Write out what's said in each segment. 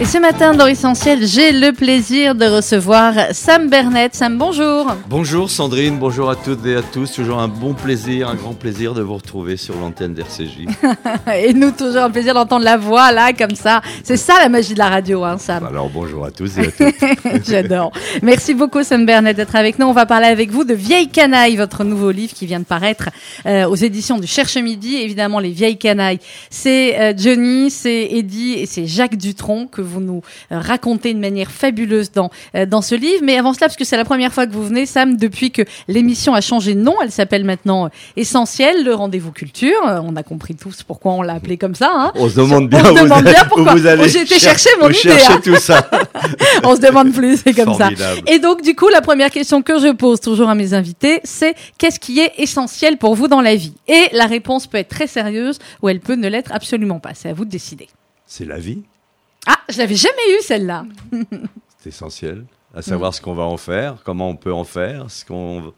Et ce matin dans Essentiel, j'ai le plaisir de recevoir Sam Bernet. Sam, bonjour. Bonjour Sandrine, bonjour à toutes et à tous. Toujours un bon plaisir, un grand plaisir de vous retrouver sur l'antenne d'RCJ. et nous, toujours un plaisir d'entendre la voix là, comme ça. C'est ça la magie de la radio, hein, Sam. Alors bonjour à tous et à toutes. J'adore. Merci beaucoup Sam Bernet d'être avec nous. On va parler avec vous de Vieilles Canailles, votre nouveau livre qui vient de paraître euh, aux éditions du Cherche Midi. Évidemment, les Vieilles Canailles, c'est euh, Johnny, c'est Eddie et c'est Jacques Dutronc que vous nous euh, racontez de manière fabuleuse dans, euh, dans ce livre. Mais avant cela, parce que c'est la première fois que vous venez, Sam, depuis que l'émission a changé de nom, elle s'appelle maintenant euh, Essentiel, le rendez-vous culture. On a compris tous pourquoi on l'a appelé comme ça. Hein. On se demande bien, on se demande bien pourquoi. vous allez J'ai été chercher mon idée. Chercher hein. tout ça. on se demande plus, c'est comme Formidable. ça. Et donc, du coup, la première question que je pose toujours à mes invités, c'est qu'est-ce qui est essentiel pour vous dans la vie? Et la réponse peut être très sérieuse ou elle peut ne l'être absolument pas. C'est à vous de décider. C'est la vie, Ah, je l'avais jamais eu celle-là. c'est essentiel. À savoir ce qu'on va en faire, comment on peut en faire. Ce qu'on...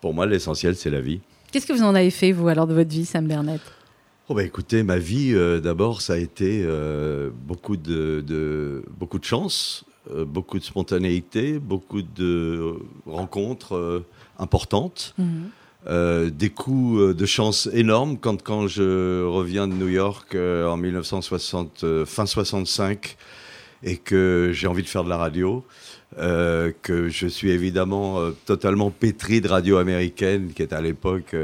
Pour moi, l'essentiel, c'est la vie. Qu'est-ce que vous en avez fait, vous, alors, de votre vie, Sam Bernet Oh bah écoutez, ma vie, euh, d'abord, ça a été euh, beaucoup, de, de- beaucoup de chance, euh, beaucoup de spontanéité, beaucoup de rencontres importantes, euh, des coups euh, de chance énormes. Quand, quand je reviens de New York euh, en 1960, euh, fin 65, et que j'ai envie de faire de la radio, que je suis évidemment totalement pétri de radio américaine, qui est à l'époque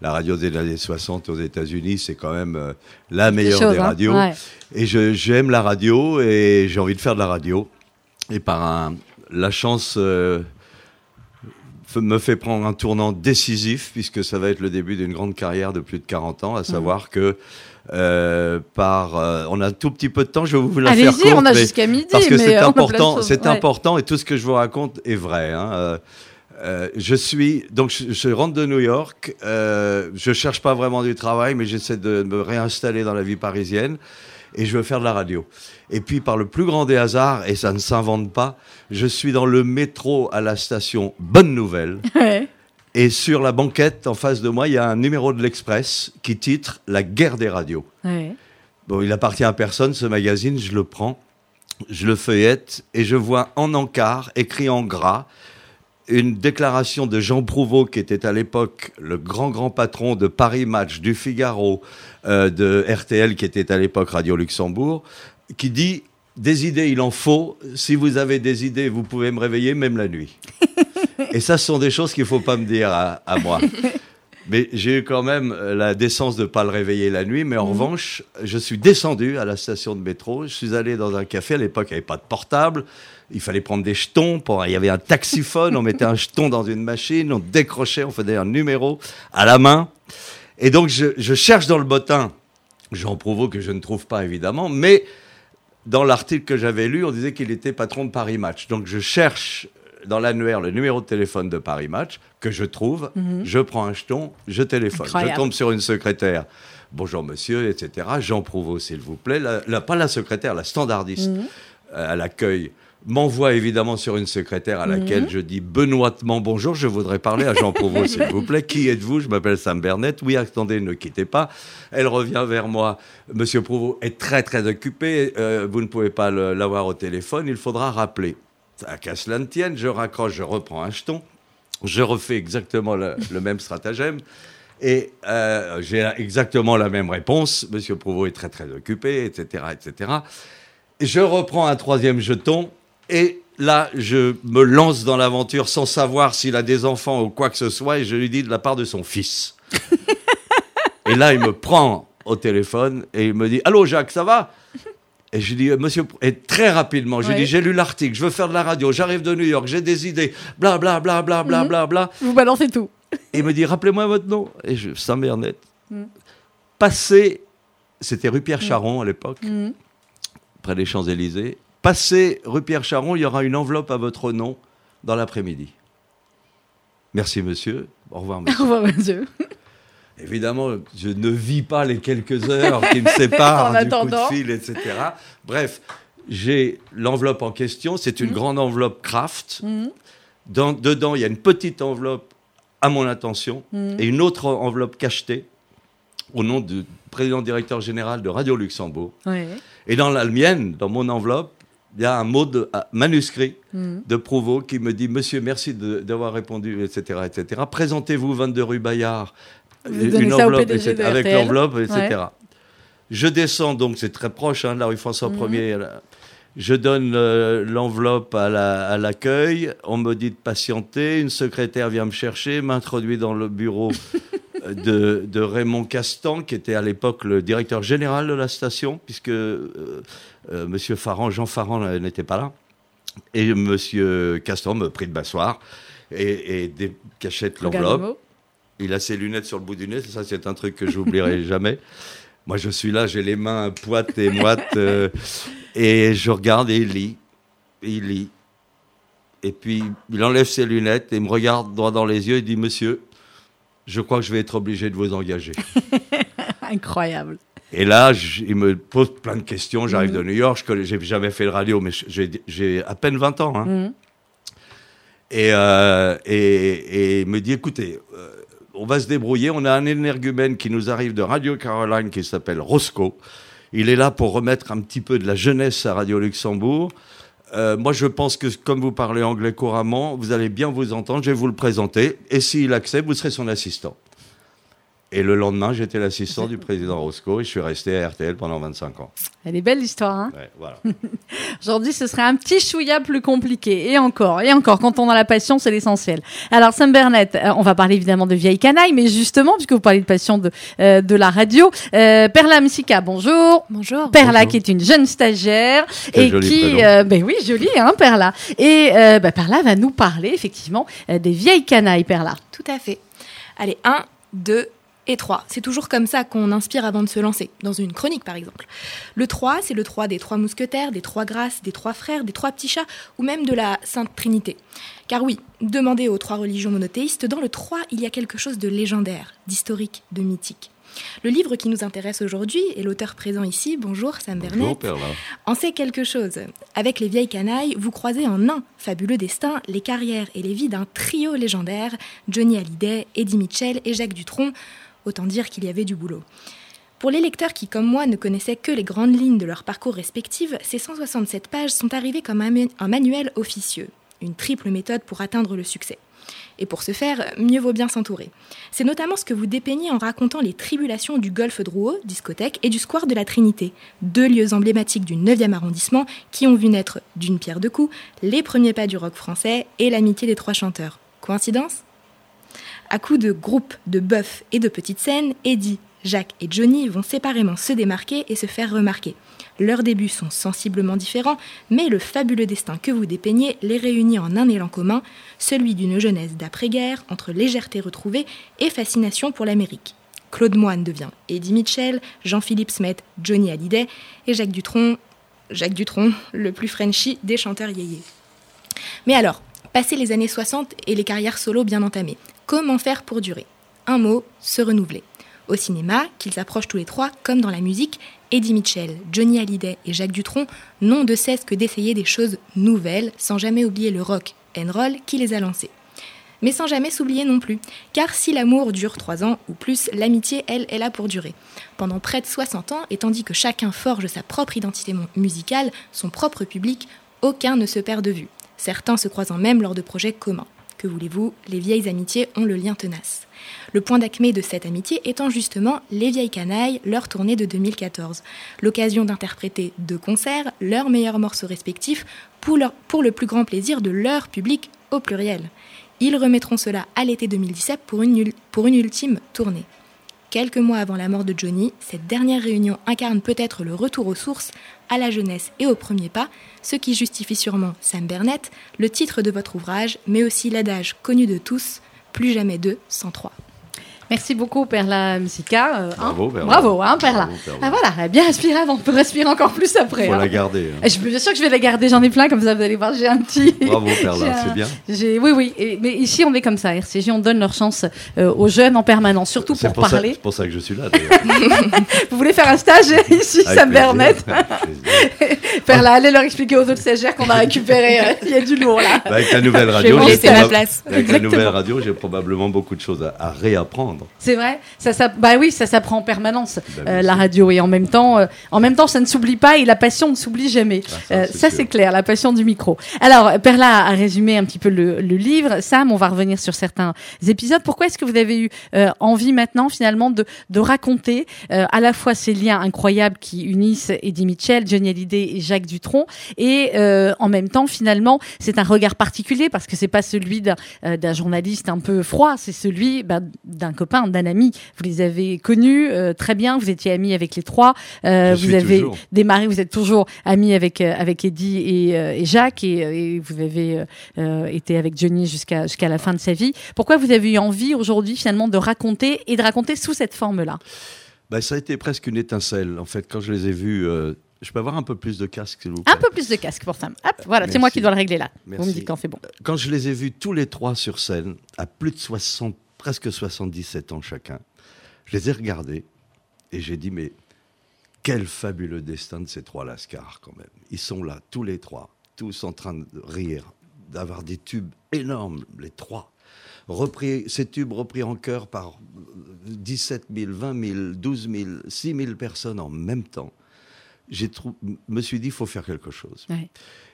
la radio des années 60 aux États-Unis, c'est quand même la meilleure chose, des hein. radios. Ouais. Et j'aime la radio et j'ai envie de faire de la radio. Et par un- la chance me fait prendre un tournant décisif, puisque ça va être le début d'une grande carrière de plus de 40 ans, à savoir que euh, par, euh, on a un tout petit peu de temps, je vais vous la faire Allez-y, courte, on a jusqu'à midi. parce que c'est de important, c'est Ouais. important et tout ce que je vous raconte est vrai. hein. Euh, euh, je suis donc je, je rentre de New York. Euh, je cherche pas vraiment du travail, mais j'essaie de me réinstaller dans la vie parisienne et je veux faire de la radio. Et puis par le plus grand des hasards, et ça ne s'invente pas, je suis dans le métro à la station Bonne Nouvelle. Ouais. Et sur la banquette en face de moi, il y a un numéro de l'Express qui titre La guerre des radios. Ouais. Bon, il appartient à personne, ce magazine, je le prends, je le feuillette et je vois en encart, écrit en gras, une déclaration de Jean Prouveau, qui était à l'époque le grand, grand patron de Paris Match, du Figaro, euh, de RTL, qui était à l'époque Radio Luxembourg, qui dit Des idées, il en faut. Si vous avez des idées, vous pouvez me réveiller, même la nuit. et ça, ce sont des choses qu'il ne faut pas me dire à, à moi. Mais j'ai eu quand même euh, la décence de ne pas le réveiller la nuit. Mais en revanche, je suis descendu à la station de métro. Je suis allé dans un café. À l'époque, il n'y avait pas de portable. Il fallait prendre des jetons. Pour... Il y avait un taxiphone. On mettait un jeton dans une machine. On décrochait. On faisait un numéro à la main. Et donc, je, je cherche dans le bottin Jean Prouveau, que je ne trouve pas évidemment. Mais dans l'article que j'avais lu, on disait qu'il était patron de Paris Match. Donc, je cherche dans l'annuaire le numéro de téléphone de Paris Match, que je trouve, je prends un jeton, je téléphone. Incroyable. Je tombe sur une secrétaire. Bonjour monsieur, etc. Jean Prouveau, s'il vous plaît. La- la- pas la secrétaire, la standardiste euh, à l'accueil m'envoie évidemment sur une secrétaire à laquelle je dis benoîtement bonjour, je voudrais parler à Jean Prouveau, s'il vous plaît. Qui êtes-vous? Je m'appelle Sam Bernet. Oui, attendez, ne quittez pas. Elle revient vers moi. Monsieur Prouveau est très, très occupé. Euh, vous ne pouvez pas l'avoir au téléphone. Il faudra rappeler. À qu'à cela ne tienne, je raccroche, je reprends un jeton. Je refais exactement le, le même stratagème. Et euh, j'ai exactement la même réponse. Monsieur Prouveau est très, très occupé, etc., etc. Et je reprends un troisième jeton. Et là, je me lance dans l'aventure sans savoir s'il a des enfants ou quoi que ce soit. Et je lui dis de la part de son fils. et là, il me prend au téléphone et il me dit Allô, Jacques, ça va? Et je dis, monsieur, et très rapidement, je lui dis, j'ai lu l'article, je veux faire de la radio, j'arrive de New York, j'ai des idées, bla bla bla bla bla bla bla. Vous balancez tout. Et il me dit, rappelez-moi votre nom. Et je, Sam Bernet. Mm. Passé, c'était rue Pierre Charon à l'époque, Mm. près des Champs-Élysées. Passé rue Pierre Charon, il y aura une enveloppe à votre nom dans l'après-midi. Merci monsieur. Au revoir Au monsieur. revoir, monsieur. Évidemment, je ne vis pas les quelques heures qui me séparent En du coup de fil, etc. Bref, j'ai l'enveloppe en question. C'est une grande enveloppe Kraft. Mhm. Dans- dedans, il y a une petite enveloppe à mon intention Mhm. et une autre enveloppe cachetée. au nom du président directeur général de Radio Luxembourg. Ouais. Et dans la mienne, dans mon enveloppe, il y a un mot de, manuscrit Mhm. de Prouveau qui me dit Monsieur, merci d'avoir répondu, etc. etc. Présentez-vous 22 rue Bayard, PDG de avec l'enveloppe, etc. Ouais. Je descends, donc c'est très proche hein, de la rue François Mhm. 1er. là. Je donne euh, l'enveloppe à la- à l'accueil. on me dit de patienter. Une secrétaire vient me chercher, m'introduit dans le bureau euh, de, de Raymond Castan, qui était à l'époque le directeur général de la station, puisque euh, Monsieur Farran, Jean Farran euh, n'était pas là. Et Monsieur Castan me prie de m'asseoir et, et l'enveloppe. Il a ses lunettes sur le bout du nez. Ça, c'est un truc que j'oublierai jamais. Moi, je suis là, j'ai les mains poites et moites. euh, et je regarde et il lit. Et il lit. Et puis, il enlève ses lunettes et me regarde droit dans les yeux et dit Monsieur, je crois que je vais être obligé de vous engager. Incroyable. Et là, il me pose plein de questions. J'arrive de New York, je j'ai jamais fait de radio, mais j'ai à peine 20 ans. hein. Mhm. Et, euh, et, et il me dit, écoutez, euh, on va se débrouiller. On a un énergumène qui nous arrive de Radio Caroline qui s'appelle Roscoe. Il est là pour remettre un petit peu de la jeunesse à Radio Luxembourg. Euh, moi, je pense que comme vous parlez anglais couramment, vous allez bien vous entendre. Je vais vous le présenter. Et s'il accepte, vous serez son assistant. Et le lendemain, j'étais l'assistant du président Roscoe et je suis resté à RTL pendant 25 ans. Elle est belle l'histoire. Hein Ouais, voilà. Aujourd'hui, ce serait un petit chouïa plus compliqué. Et encore, et encore, quand on a la passion, c'est l'essentiel. Alors, Sam Bernett, euh, on va parler évidemment de vieille canaille, mais justement, puisque vous parlez de passion de, euh, de la radio, euh, Perla Msika, bonjour. Bonjour. Perla, Bonjour. qui est une jeune stagiaire Quel et joli qui, euh, ben oui, jolie, hein, Perla. Et euh, ben, Perla va nous parler effectivement euh, des vieilles canailles, Perla. Tout à fait. Allez, 1, 2 et 3. C'est toujours comme ça qu'on inspire avant de se lancer, dans une chronique par exemple. Le 3, c'est le 3 des trois mousquetaires, des trois grâces, des trois frères, des trois petits chats, ou même de la Sainte Trinité. Car oui, demandez aux trois religions monothéistes, dans le 3, il y a quelque chose de légendaire, d'historique, de mythique. Le livre qui nous intéresse aujourd'hui, et l'auteur présent ici, bonjour Sam Bernet, Bonjour, Perla. en sait quelque chose. Avec les vieilles canailles, vous croisez en un fabuleux destin les carrières et les vies d'un trio légendaire, Johnny Hallyday, Eddie Mitchell et Jacques Dutronc. Autant dire qu'il y avait du boulot. Pour les lecteurs qui, comme moi, ne connaissaient que les grandes lignes de leur parcours respectifs, ces 167 pages sont arrivées comme un, ma- un manuel officieux, une triple méthode pour atteindre le succès. Et pour ce faire, mieux vaut bien s'entourer. C'est notamment ce que vous dépeignez en racontant les tribulations du Golfe Drouot, discothèque, et du Square de la Trinité, deux lieux emblématiques du 9e arrondissement qui ont vu naître, d'une pierre deux coups, les premiers pas du rock français et l'amitié des trois chanteurs. Coïncidence? À coups de groupes, de bœufs et de petites scènes, Eddie, Jacques et Johnny vont séparément se démarquer et se faire remarquer. Leurs débuts sont sensiblement différents, mais le fabuleux destin que vous dépeignez les réunit en un élan commun, celui d'une jeunesse d'après-guerre entre légèreté retrouvée et fascination pour l'Amérique. Claude Moine devient Eddie Mitchell, Jean-Philippe Smet, Johnny Hallyday et Jacques Dutronc, Jacques Dutronc, le plus Frenchy des chanteurs yéyés. Mais alors, passé les années 60 et les carrières solo bien entamées, comment faire pour durer Un mot, se renouveler. Au cinéma, qu'ils approchent tous les trois, comme dans la musique, Eddie Mitchell, Johnny Hallyday et Jacques Dutronc n'ont de cesse que d'essayer des choses nouvelles, sans jamais oublier le rock and roll qui les a lancés. Mais sans jamais s'oublier non plus, car si l'amour dure trois ans ou plus, l'amitié, elle, est là pour durer. Pendant près de 60 ans, et tandis que chacun forge sa propre identité musicale, son propre public, aucun ne se perd de vue. Certains se croisant même lors de projets communs. Que voulez-vous, les vieilles amitiés ont le lien tenace. Le point d'acmé de cette amitié étant justement Les Vieilles Canailles, leur tournée de 2014. L'occasion d'interpréter de concert leurs meilleurs morceaux respectifs pour, le plus grand plaisir de leur public au pluriel. Ils remettront cela à l'été 2017 pour une, ul- pour une ultime tournée. Quelques mois avant la mort de Johnny, cette dernière réunion incarne peut-être le retour aux sources, à la jeunesse et au premier pas, ce qui justifie sûrement Sam Bernett, le titre de votre ouvrage, mais aussi l'adage connu de tous, plus jamais deux sans trois. Merci beaucoup, Perla Msika. euh, hein. Bravo, Perla. Bravo, hein, Perla. Bravo, Perla. Ah voilà, elle a bien respiré avant, on peut respirer encore plus après. Faut hein. la garder. hein. Et Je suis bien sûr que je vais la garder, j'en ai plein, comme ça vous allez voir, j'ai un petit... Bravo, Perla, un- c'est bien. J'ai, oui, oui, et- mais ici on est comme ça, RCG, on donne leur chance euh, aux jeunes en permanence, surtout pour, pour, ça, parler. c'est pour ça que je suis là, d'ailleurs. Vous voulez faire un stage ici, Avec Bernett avec plaisir. Perla, allez leur expliquer aux autres stagiaires qu'on a récupéré, euh, il y a du lourd là. Bah, Avec la nouvelle Je vais radio, j'ai laisser la probab- place. Avec la nouvelle radio, j'ai probablement beaucoup de choses à, à réapprendre. Apprendre. C'est vrai, ça, ça, bah oui, ça s'apprend en permanence Bah, euh, la radio et en même temps, euh, en même temps, ça ne s'oublie pas et la passion ne s'oublie jamais. Ah, ça, Euh, c'est clair, la passion du micro. Alors Perla a résumé un petit peu le, le livre. Sam, on va revenir sur certains épisodes. Pourquoi est-ce que vous avez eu euh, envie maintenant finalement de, de raconter euh, à la fois ces liens incroyables qui unissent Eddie Mitchell, Johnny Hallyday et Jacques Dutronc et euh, en même temps finalement c'est un regard particulier parce que c'est pas celui d'un euh, d'un journaliste un peu froid, c'est celui bah, d'un copain, d'un ami. Vous les avez connus euh, très bien, vous étiez amis avec les trois, euh, vous avez toujours. démarré, vous êtes toujours amis avec euh, avec Eddie et, et Jacques et, et vous avez été avec Johnny jusqu'à jusqu'à la fin de sa vie. Pourquoi vous avez eu envie aujourd'hui finalement de raconter et de raconter sous cette forme-là? Bah, ça a été presque une étincelle. En fait, quand je les ai vus, je peux avoir un peu plus de casque, s'il vous plaît. Un peu plus de casque pour Sam. Hop, voilà, c'est moi Merci. qui dois le régler là. Vous me Merci. dites quand c'est bon. Quand je les ai vus tous les trois sur scène, à plus de 60, presque 77 ans chacun, je les ai regardés et j'ai dit, mais quel fabuleux destin de ces trois lascars quand même. Ils sont là, tous les trois, tous en train de rire, d'avoir des tubes énormes, les trois. Repris, ces tubes repris en chœur par 17 000, 20 000, 12 000, 6 000 personnes en même temps. J'ai trou- me suis dit, il faut faire quelque chose. Ouais.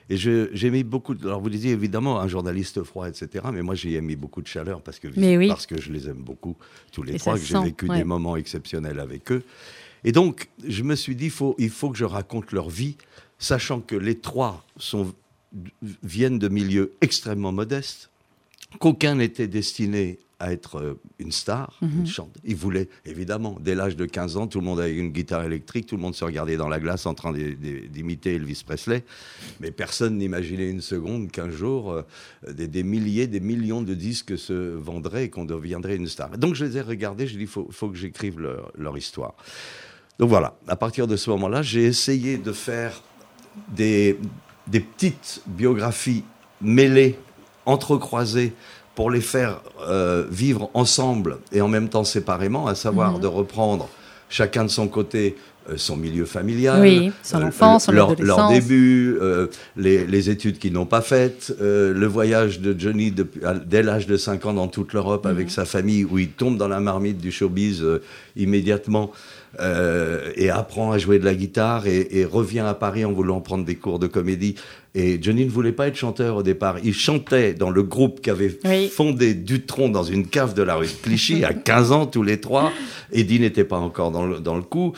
Et j'ai mis beaucoup de... Alors vous disiez évidemment un journaliste froid, etc. Mais moi j'y ai mis beaucoup de chaleur parce que, Mais oui. parce que je les aime beaucoup, tous les Et trois, que j'ai vécu ouais. des moments exceptionnels avec eux. Et donc je me suis dit, faut, il faut que je raconte leur vie, sachant que les trois sont, viennent de milieux extrêmement modestes, qu'aucun n'était destiné à être euh, une star, Mhm. une chante. Ils voulaient, évidemment, dès l'âge de 15 ans, tout le monde avait une guitare électrique, tout le monde se regardait dans la glace en train d'im- d'imiter Elvis Presley, mais personne n'imaginait une seconde qu'un jour, euh, des, des milliers, des millions de disques se vendraient et qu'on deviendrait une star. Donc je les ai regardés, je dis, il faut, faut que j'écrive leur, leur histoire. Donc voilà, à partir de ce moment-là, j'ai essayé de faire des, des petites biographies mêlées, entrecroisées, pour les faire euh, vivre ensemble et en même temps séparément, à savoir de reprendre chacun de son côté son milieu familial, Oui, son euh, enfance, son leur, adolescence. leur début, euh, les, les études qu'ils n'ont pas faites, euh, le voyage de Johnny depuis- dès l'âge de 5 ans dans toute l'Europe Mhm. avec sa famille, où il tombe dans la marmite du showbiz euh, immédiatement euh, et apprend à jouer de la guitare et, et revient à Paris en voulant prendre des cours de comédie. Et Johnny ne voulait pas être chanteur au départ. Il chantait dans le groupe qu'avait Oui. fondé Dutronc dans une cave de la rue de Clichy à 15 ans tous les trois. Eddie n'était pas encore dans le, dans le coup.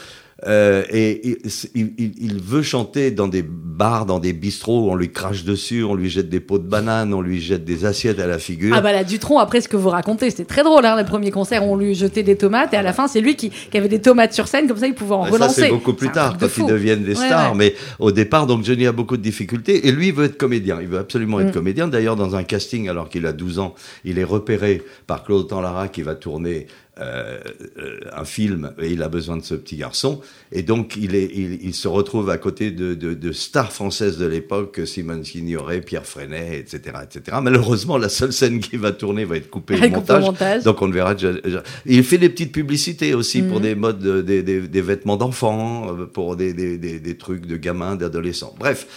Euh, et il, il- veut chanter dans des bars, dans des bistrots, on lui crache dessus, on lui jette des pots de bananes, on lui jette des assiettes à la figure. Ah bah là, Dutronc, après ce que vous racontez, c'était très drôle. Hein, le premier concert, on lui jetait des tomates et à la fin, c'est lui qui, qui avait des tomates sur scène, comme ça, il pouvait en relancer. Ça, c'est beaucoup plus tard, de quand ils deviennent des stars. ouais. Mais au départ, donc Johnny a beaucoup de difficultés. Et lui, il veut être comédien. Il veut absolument être Mm. comédien. D'ailleurs, dans un casting, alors qu'il a 12 ans, il est repéré par Claude Tanlara qui va tourner euh, euh, un film et il a besoin de ce petit garçon. Et donc, il, est, il, il se retrouve à côté de, de, de stars françaises de l'époque, Simone Signoret, Pierre Freinet, etc., etc. Malheureusement, la seule scène qui va tourner va être coupée au montage. montage. Donc on ne verra déjà. déjà. Il fait des petites publicités aussi pour Mhm. des modes, de- des, des- des vêtements d'enfants, euh, pour des, trucs de gamins, d'adolescents. Bref,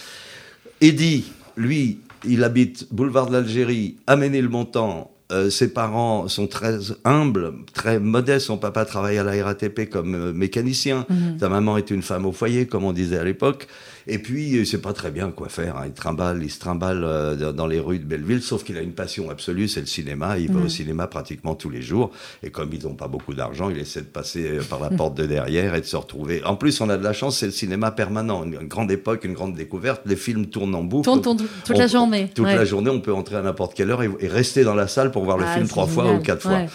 Eddie, lui, il habite boulevard de l'Algérie, Aménée-le-Montant. Euh, ses parents sont très humbles, très modestes. Son papa travaille à la RATP comme euh, mécanicien. Mhm. Sa maman est une femme au foyer, comme on disait à l'époque. Et puis, il sait pas très bien quoi faire. hein. Il trimballe, il se trimballe euh, dans- les rues de Belleville, sauf qu'il a une passion absolue, c'est le cinéma. Il va au cinéma pratiquement tous les jours. Et comme ils n'ont pas beaucoup d'argent, il essaie de passer euh, par la porte de derrière et de se retrouver. En plus, on a de la chance, c'est le cinéma permanent. Une, une grande époque, une grande découverte. Les films tournent en boucle. Tourne, tourne toute la journée. Toute ouais. la journée, on peut entrer à n'importe quelle heure et, et rester dans la salle pour voir le Ah, film c'est trois fois ou quatre Ouais. fois.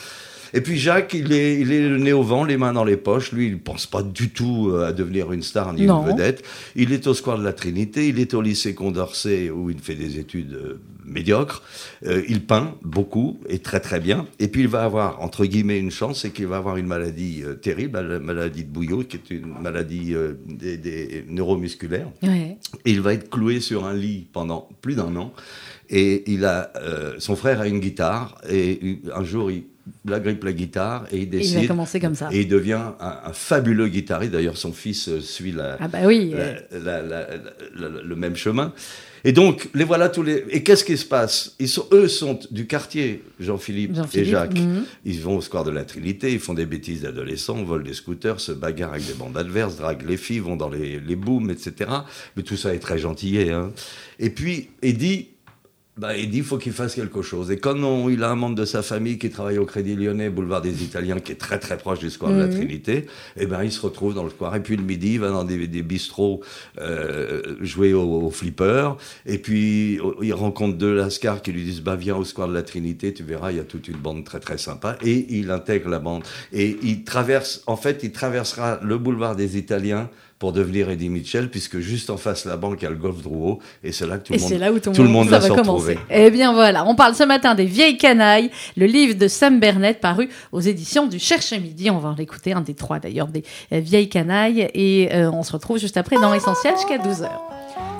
Et puis Jacques, il est, il est le nez au vent, les mains dans les poches. Lui, il pense pas du tout euh, à devenir une star ni Non. une vedette. Il est au square de la Trinité, il est au lycée Condorcet où il fait des études euh, médiocres. Euh, il peint beaucoup et très très bien. Et puis il va avoir, entre guillemets, une chance, c'est qu'il va avoir une maladie euh, terrible, la maladie de Bouillot, qui est une maladie euh, des, des neuromusculaires. Ouais. Et il va être cloué sur un lit pendant plus d'un an. Et il a, euh, son frère a une guitare. Et un jour, il, la grippe la guitare et il Et il décide. a commencé comme ça. Et il devient un, un fabuleux guitariste. D'ailleurs, son fils suit la, Ah bah oui. la- euh, la- la- la- la- le même chemin. Et donc, les voilà tous les. Et qu'est-ce qui se passe? Ils sont, eux sont du quartier, Jean-Philippe et Jacques. mhm. Ils vont au square de la Trinité, ils font des bêtises d'adolescents, volent des scooters, se bagarrent avec des bandes adverses, draguent les filles, vont dans les, les booms, etc. Mais tout ça est très gentillé. Hein. Et puis, Eddie, bah, il faut qu'il fasse quelque chose. Et quand on- il a un membre de sa famille qui travaille au Crédit Lyonnais, boulevard des Italiens, qui est très très proche du square de la Trinité, et ben il se retrouve dans le square. Et puis le midi, il va dans des, des bistrots euh, jouer au, au flipper. Et puis il rencontre deux lascars qui lui disent bah viens au square de la Trinité, tu verras, il y a toute une bande très très sympa. Et il intègre la bande. Et il traverse, en fait, il traversera le boulevard des Italiens pour devenir Eddie Mitchell, puisque juste en face de la banque, il y a le golf Drouot, et c'est là que tout le monde, c'est là où tout, tout le monde ça va se commencer. retrouver. Eh bien voilà, on parle ce matin des vieilles canailles, le livre de Sam Bernett paru aux éditions du Cherche Midi. On va en écouter un des trois d'ailleurs des euh, vieilles canailles et euh, on se retrouve juste après dans l'essentiel jusqu'à 12h.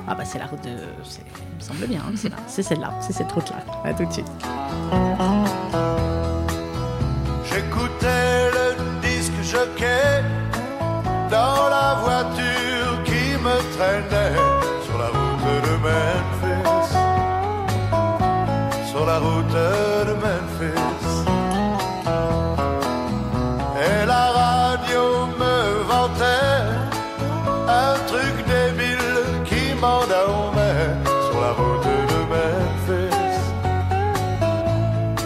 Ah bah c'est la route de... Il me semble bien, hein, c'est là, c'est celle-là, c'est cette route-là. À tout de suite. J'écoutais le disque jockey dans la voiture qui me traînait sur la route de Memphis. Sur la route de Memphis. Et la radio me vantait un truc débile qui m'endormait sur la route de Memphis.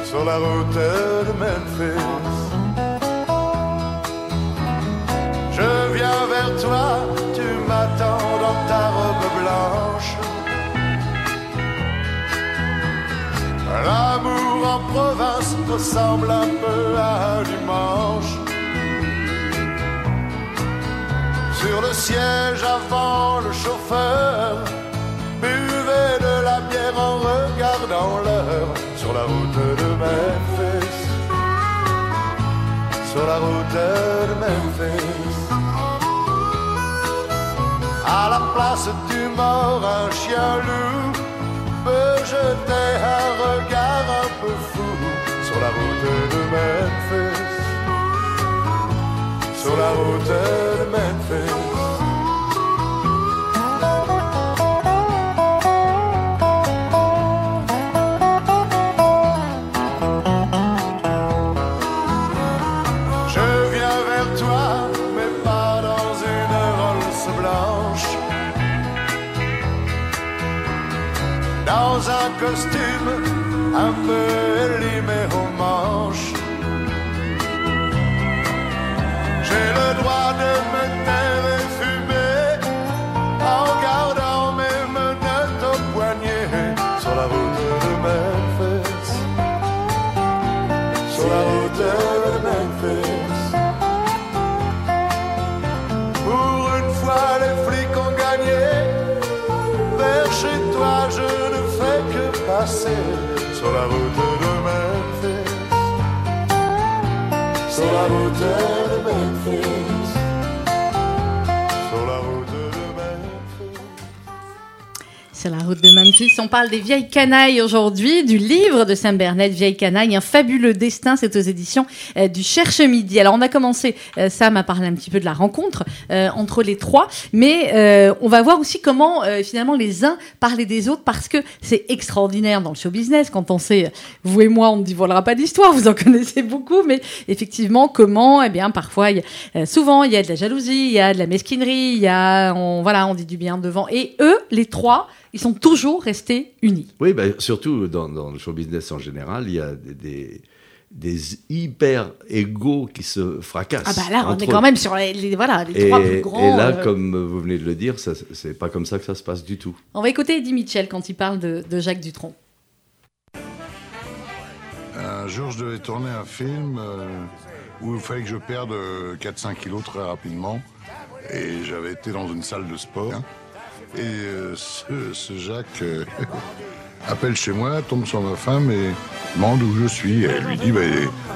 Sur la route En province ressemble un peu à un dimanche. Sur le siège avant, le chauffeur buvait de la bière en regardant l'heure sur la route de Memphis. Sur la route de Memphis. À la place du mort, un chien loup un Sur la de Memphis. On parle des vieilles canailles aujourd'hui, du livre de Sam Bernett, Vieilles canailles, un fabuleux destin. C'est aux éditions euh, du Cherche Midi. Alors, on a commencé, euh, Sam a parlé un petit peu de la rencontre euh, entre les trois, mais euh, on va voir aussi comment euh, finalement les uns parlaient des autres parce que c'est extraordinaire dans le show business. Quand on sait, euh, vous et moi, on ne dévoilera pas d'histoire, vous en connaissez beaucoup, mais effectivement, comment, eh bien, parfois, y euh, souvent, il y a de la jalousie, il y a de la mesquinerie, il y a, on, voilà, on dit du bien devant. Et eux, les trois, ils sont toujours restés unis. Oui, ben, surtout dans, dans le show business en général, il y a des, des, des hyper égaux qui se fracassent. Ah bah là, on est quand eux. même sur les, les- voilà, les Et, trois plus grands. et là, euh, comme vous venez de le dire, c'est pas comme ça que ça se passe du tout. On va écouter Eddie Mitchell quand il parle de, de Jacques Dutronc. Un jour, je devais tourner un film euh, où il fallait que je perde euh, 4-5 kilos très rapidement. Et j'avais été dans une salle de sport. hein. Et euh, ce, ce Jacques euh, appelle chez moi, tombe sur ma femme et demande où je suis. Et elle lui dit, bah,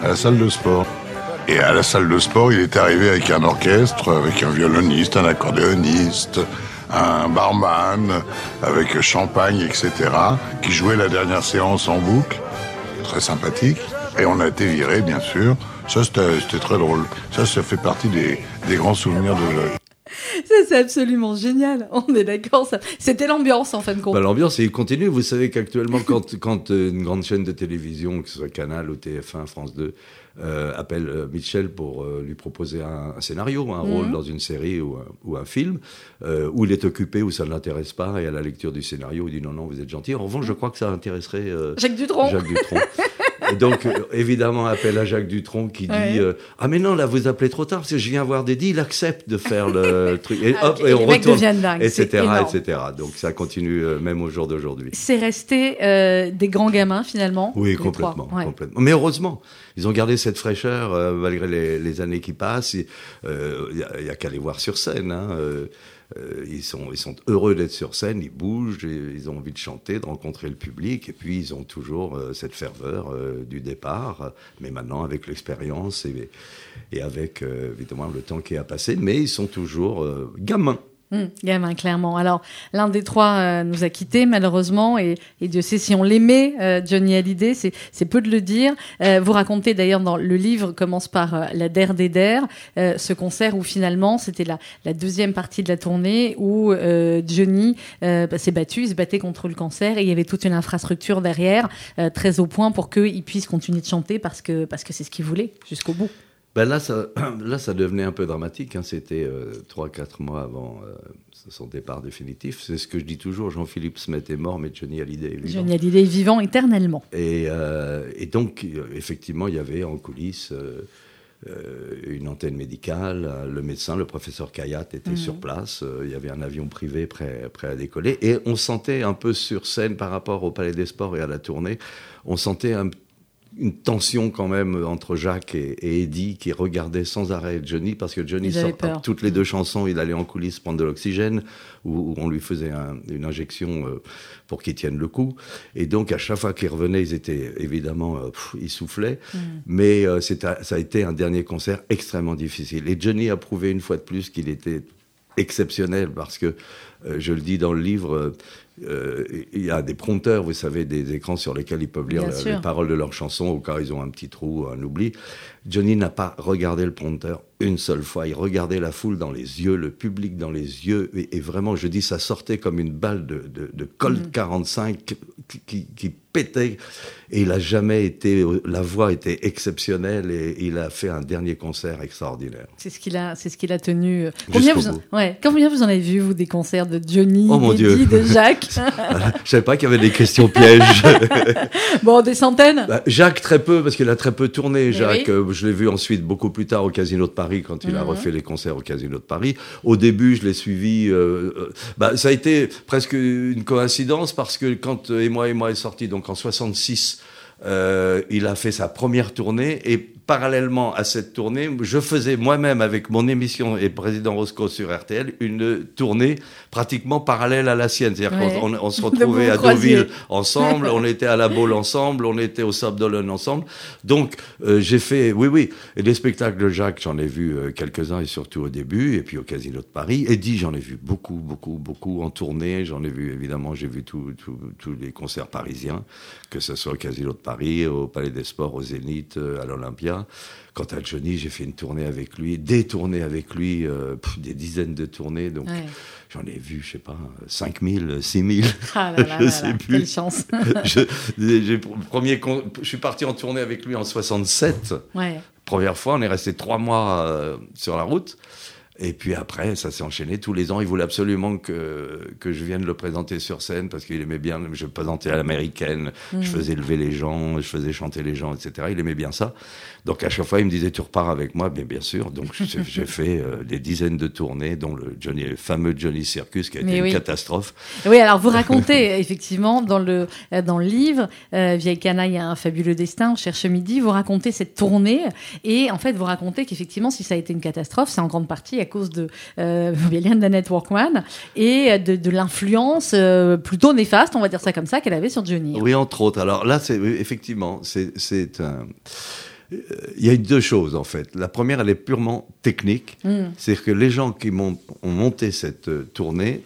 à la salle de sport. Et à la salle de sport, il est arrivé avec un orchestre, avec un violoniste, un accordéoniste, un barman, avec champagne, etc., qui jouait la dernière séance en boucle. très sympathique. Et on a été viré, bien sûr. Ça, c'était très drôle. Ça, ça fait partie des, des grands souvenirs de, Ça, c'est absolument génial. On est d'accord. ça- C'était l'ambiance en fin de compte. Bah, L'ambiance, il continue. Vous savez qu'actuellement, quand, quand euh, une grande chaîne de télévision, que ce soit Canal ou TF1, France 2, euh, appelle euh, Mitchell pour euh, lui proposer un, un scénario, un rôle dans une série ou un, ou un film, où il est occupé, où ça ne l'intéresse pas, et à la lecture du scénario, il dit non, non, vous êtes gentil. En revanche, je crois que ça intéresserait Jacques Dutronc. Jacques Dutronc. Et donc, euh, évidemment, appel à Jacques Dutronc qui dit euh, Ah, mais non, là, vous appelez trop tard, parce que je viens voir Dédi, il accepte de faire le truc. Et Ah, hop, ok. et on Les mecs retourne, c'est etc., etc. Donc, ça continue euh, même au jour d'aujourd'hui. C'est resté euh, des grands gamins finalement. Oui, complètement. Ouais. complètement. Mais heureusement, ils ont gardé cette fraîcheur malgré les, les années qui passent. Il n'y a, qu'à les voir sur scène. hein, euh, ils, sont, ils sont heureux d'être sur scène, ils bougent, ils ont envie de chanter, de rencontrer le public, et puis ils ont toujours euh, cette ferveur euh, du départ, mais maintenant avec l'expérience et, et avec évidemment le temps qui a passé, mais ils sont toujours gamins. Hum, gamin, clairement. Alors, l'un des trois euh, nous a quittés, malheureusement, et, et Dieu sait si on l'aimait, euh, Johnny Hallyday, c'est, c'est peu de le dire. Euh, vous racontez d'ailleurs dans le livre, commence par euh, la Der des Der, euh, ce concert où finalement, c'était la, la deuxième partie de la tournée, où euh, Johnny bah, s'est battu, il se battait contre le cancer, et il y avait toute une infrastructure derrière, très au point pour qu'il puisse continuer de chanter, parce que, parce que c'est ce qu'il voulait, jusqu'au bout. Ben là, ça, là, ça devenait un peu dramatique. hein. C'était euh, trois, quatre mois avant euh, son départ définitif. C'est ce que je dis toujours. Jean-Philippe Smet est mort, mais Johnny Hallyday est vivant. Johnny Hallyday est vivant éternellement. Et, euh, et donc, euh, effectivement, il y avait en coulisses une antenne médicale. Le médecin, le professeur Kayat, était sur place. il y avait un avion privé prêt, prêt à décoller. Et on sentait un peu sur scène par rapport au Palais des Sports et à la tournée, on sentait un une tension quand même entre Jacques et, et Eddie qui regardaient sans arrêt Johnny parce que Johnny sort toutes les deux chansons, il allait en coulisses prendre de l'oxygène où, où on lui faisait un- une injection euh, pour qu'il tienne le coup. Et donc à chaque fois qu'ils revenaient, ils étaient évidemment euh, pff, ils soufflaient. Mais euh, ça a été un dernier concert extrêmement difficile. Et Johnny a prouvé une fois de plus qu'il était exceptionnel parce que euh, je le dis dans le livre. euh, euh, il y a des prompteurs, vous savez, des écrans sur lesquels ils peuvent lire la- les paroles de leurs chansons au cas où ils ont un petit trou, un oubli. Johnny n'a pas regardé le prompteur une seule fois. Il regardait la foule dans les yeux, le public dans les yeux, et, et vraiment, je dis, ça sortait comme une balle de, de, de Colt 45 qui, qui, qui pétait. Et il a jamais été, la voix était exceptionnelle, et il a fait un dernier concert extraordinaire. C'est ce qu'il a, c'est ce qu'il a tenu. Combien Jusqu'au vous, en- bout. ouais, combien vous en avez vu vous des concerts de Johnny, Oh, mon Dieu. de Jacques Je savais pas qu'il y avait des questions pièges. Bon, des centaines. Bah, Jacques très peu parce qu'il a très peu tourné. Jacques, oui. euh, je l'ai vu ensuite beaucoup plus tard au Casino de Paris quand il a Mhm. refait les concerts au Casino de Paris. Au début, je l'ai suivi. euh, euh, bah, ça a été presque une coïncidence parce que quand euh, et moi et moi est sorti donc en 66. euh, il a fait sa première tournée et parallèlement à cette tournée, je faisais moi-même avec mon émission et président Roscoe sur RTL une tournée pratiquement parallèle à la sienne. C'est-à-dire Ouais. qu'on on- se retrouvait à. Deauville ensemble, on était à la Baule ensemble, on était au Sable d'Olonne ensemble. Donc euh, j'ai fait, oui, oui, et les spectacles de Jacques, j'en ai vu euh, quelques-uns et surtout au début, et puis au Casino de Paris. Eddie, j'en ai vu beaucoup, beaucoup, beaucoup en tournée. J'en ai vu évidemment, j'ai vu tous les concerts parisiens, que ce soit au Casino de Paris, au Palais des Sports, au Zénith, euh, à l'Olympia. Quant à Johnny, j'ai fait une tournée avec lui, des tournées avec lui, euh, pff, des dizaines de tournées. Donc Ouais. j'en ai vu, je sais pas, 5000, 6000. Ah là là je là sais là, plus. Quelle chance. je, j'ai- premier con- je suis parti en tournée avec lui en 67. Ouais. Première fois, on est resté trois mois euh, sur la route. Et puis après, ça s'est enchaîné. Tous les ans, il voulait absolument que, que je vienne le présenter sur scène parce qu'il aimait bien. Je présentais à l'américaine, je faisais lever les gens, je faisais chanter les gens, etc. Il aimait bien ça. Donc à chaque fois, il me disait Tu repars avec moi Bien, bien sûr. Donc j'ai fait euh, des dizaines de tournées, dont le, Johnny, le fameux Johnny Circus qui a été une catastrophe. Oui, alors vous racontez effectivement dans le dans le livre euh, Vieille canaille a un fabuleux destin, on cherche midi. Vous racontez cette tournée et en fait vous racontez qu'effectivement si ça a été une catastrophe, c'est en grande partie à cause de euh, Network One et de, de l'influence euh, plutôt néfaste, on va dire ça comme ça, qu'elle avait sur Johnny. Oui, entre autres. Alors là, c'est effectivement, c'est un. euh, Il y a deux choses en fait. La première, elle est purement technique. Mm. C'est-à-dire que les gens qui m'ont- ont monté cette euh, tournée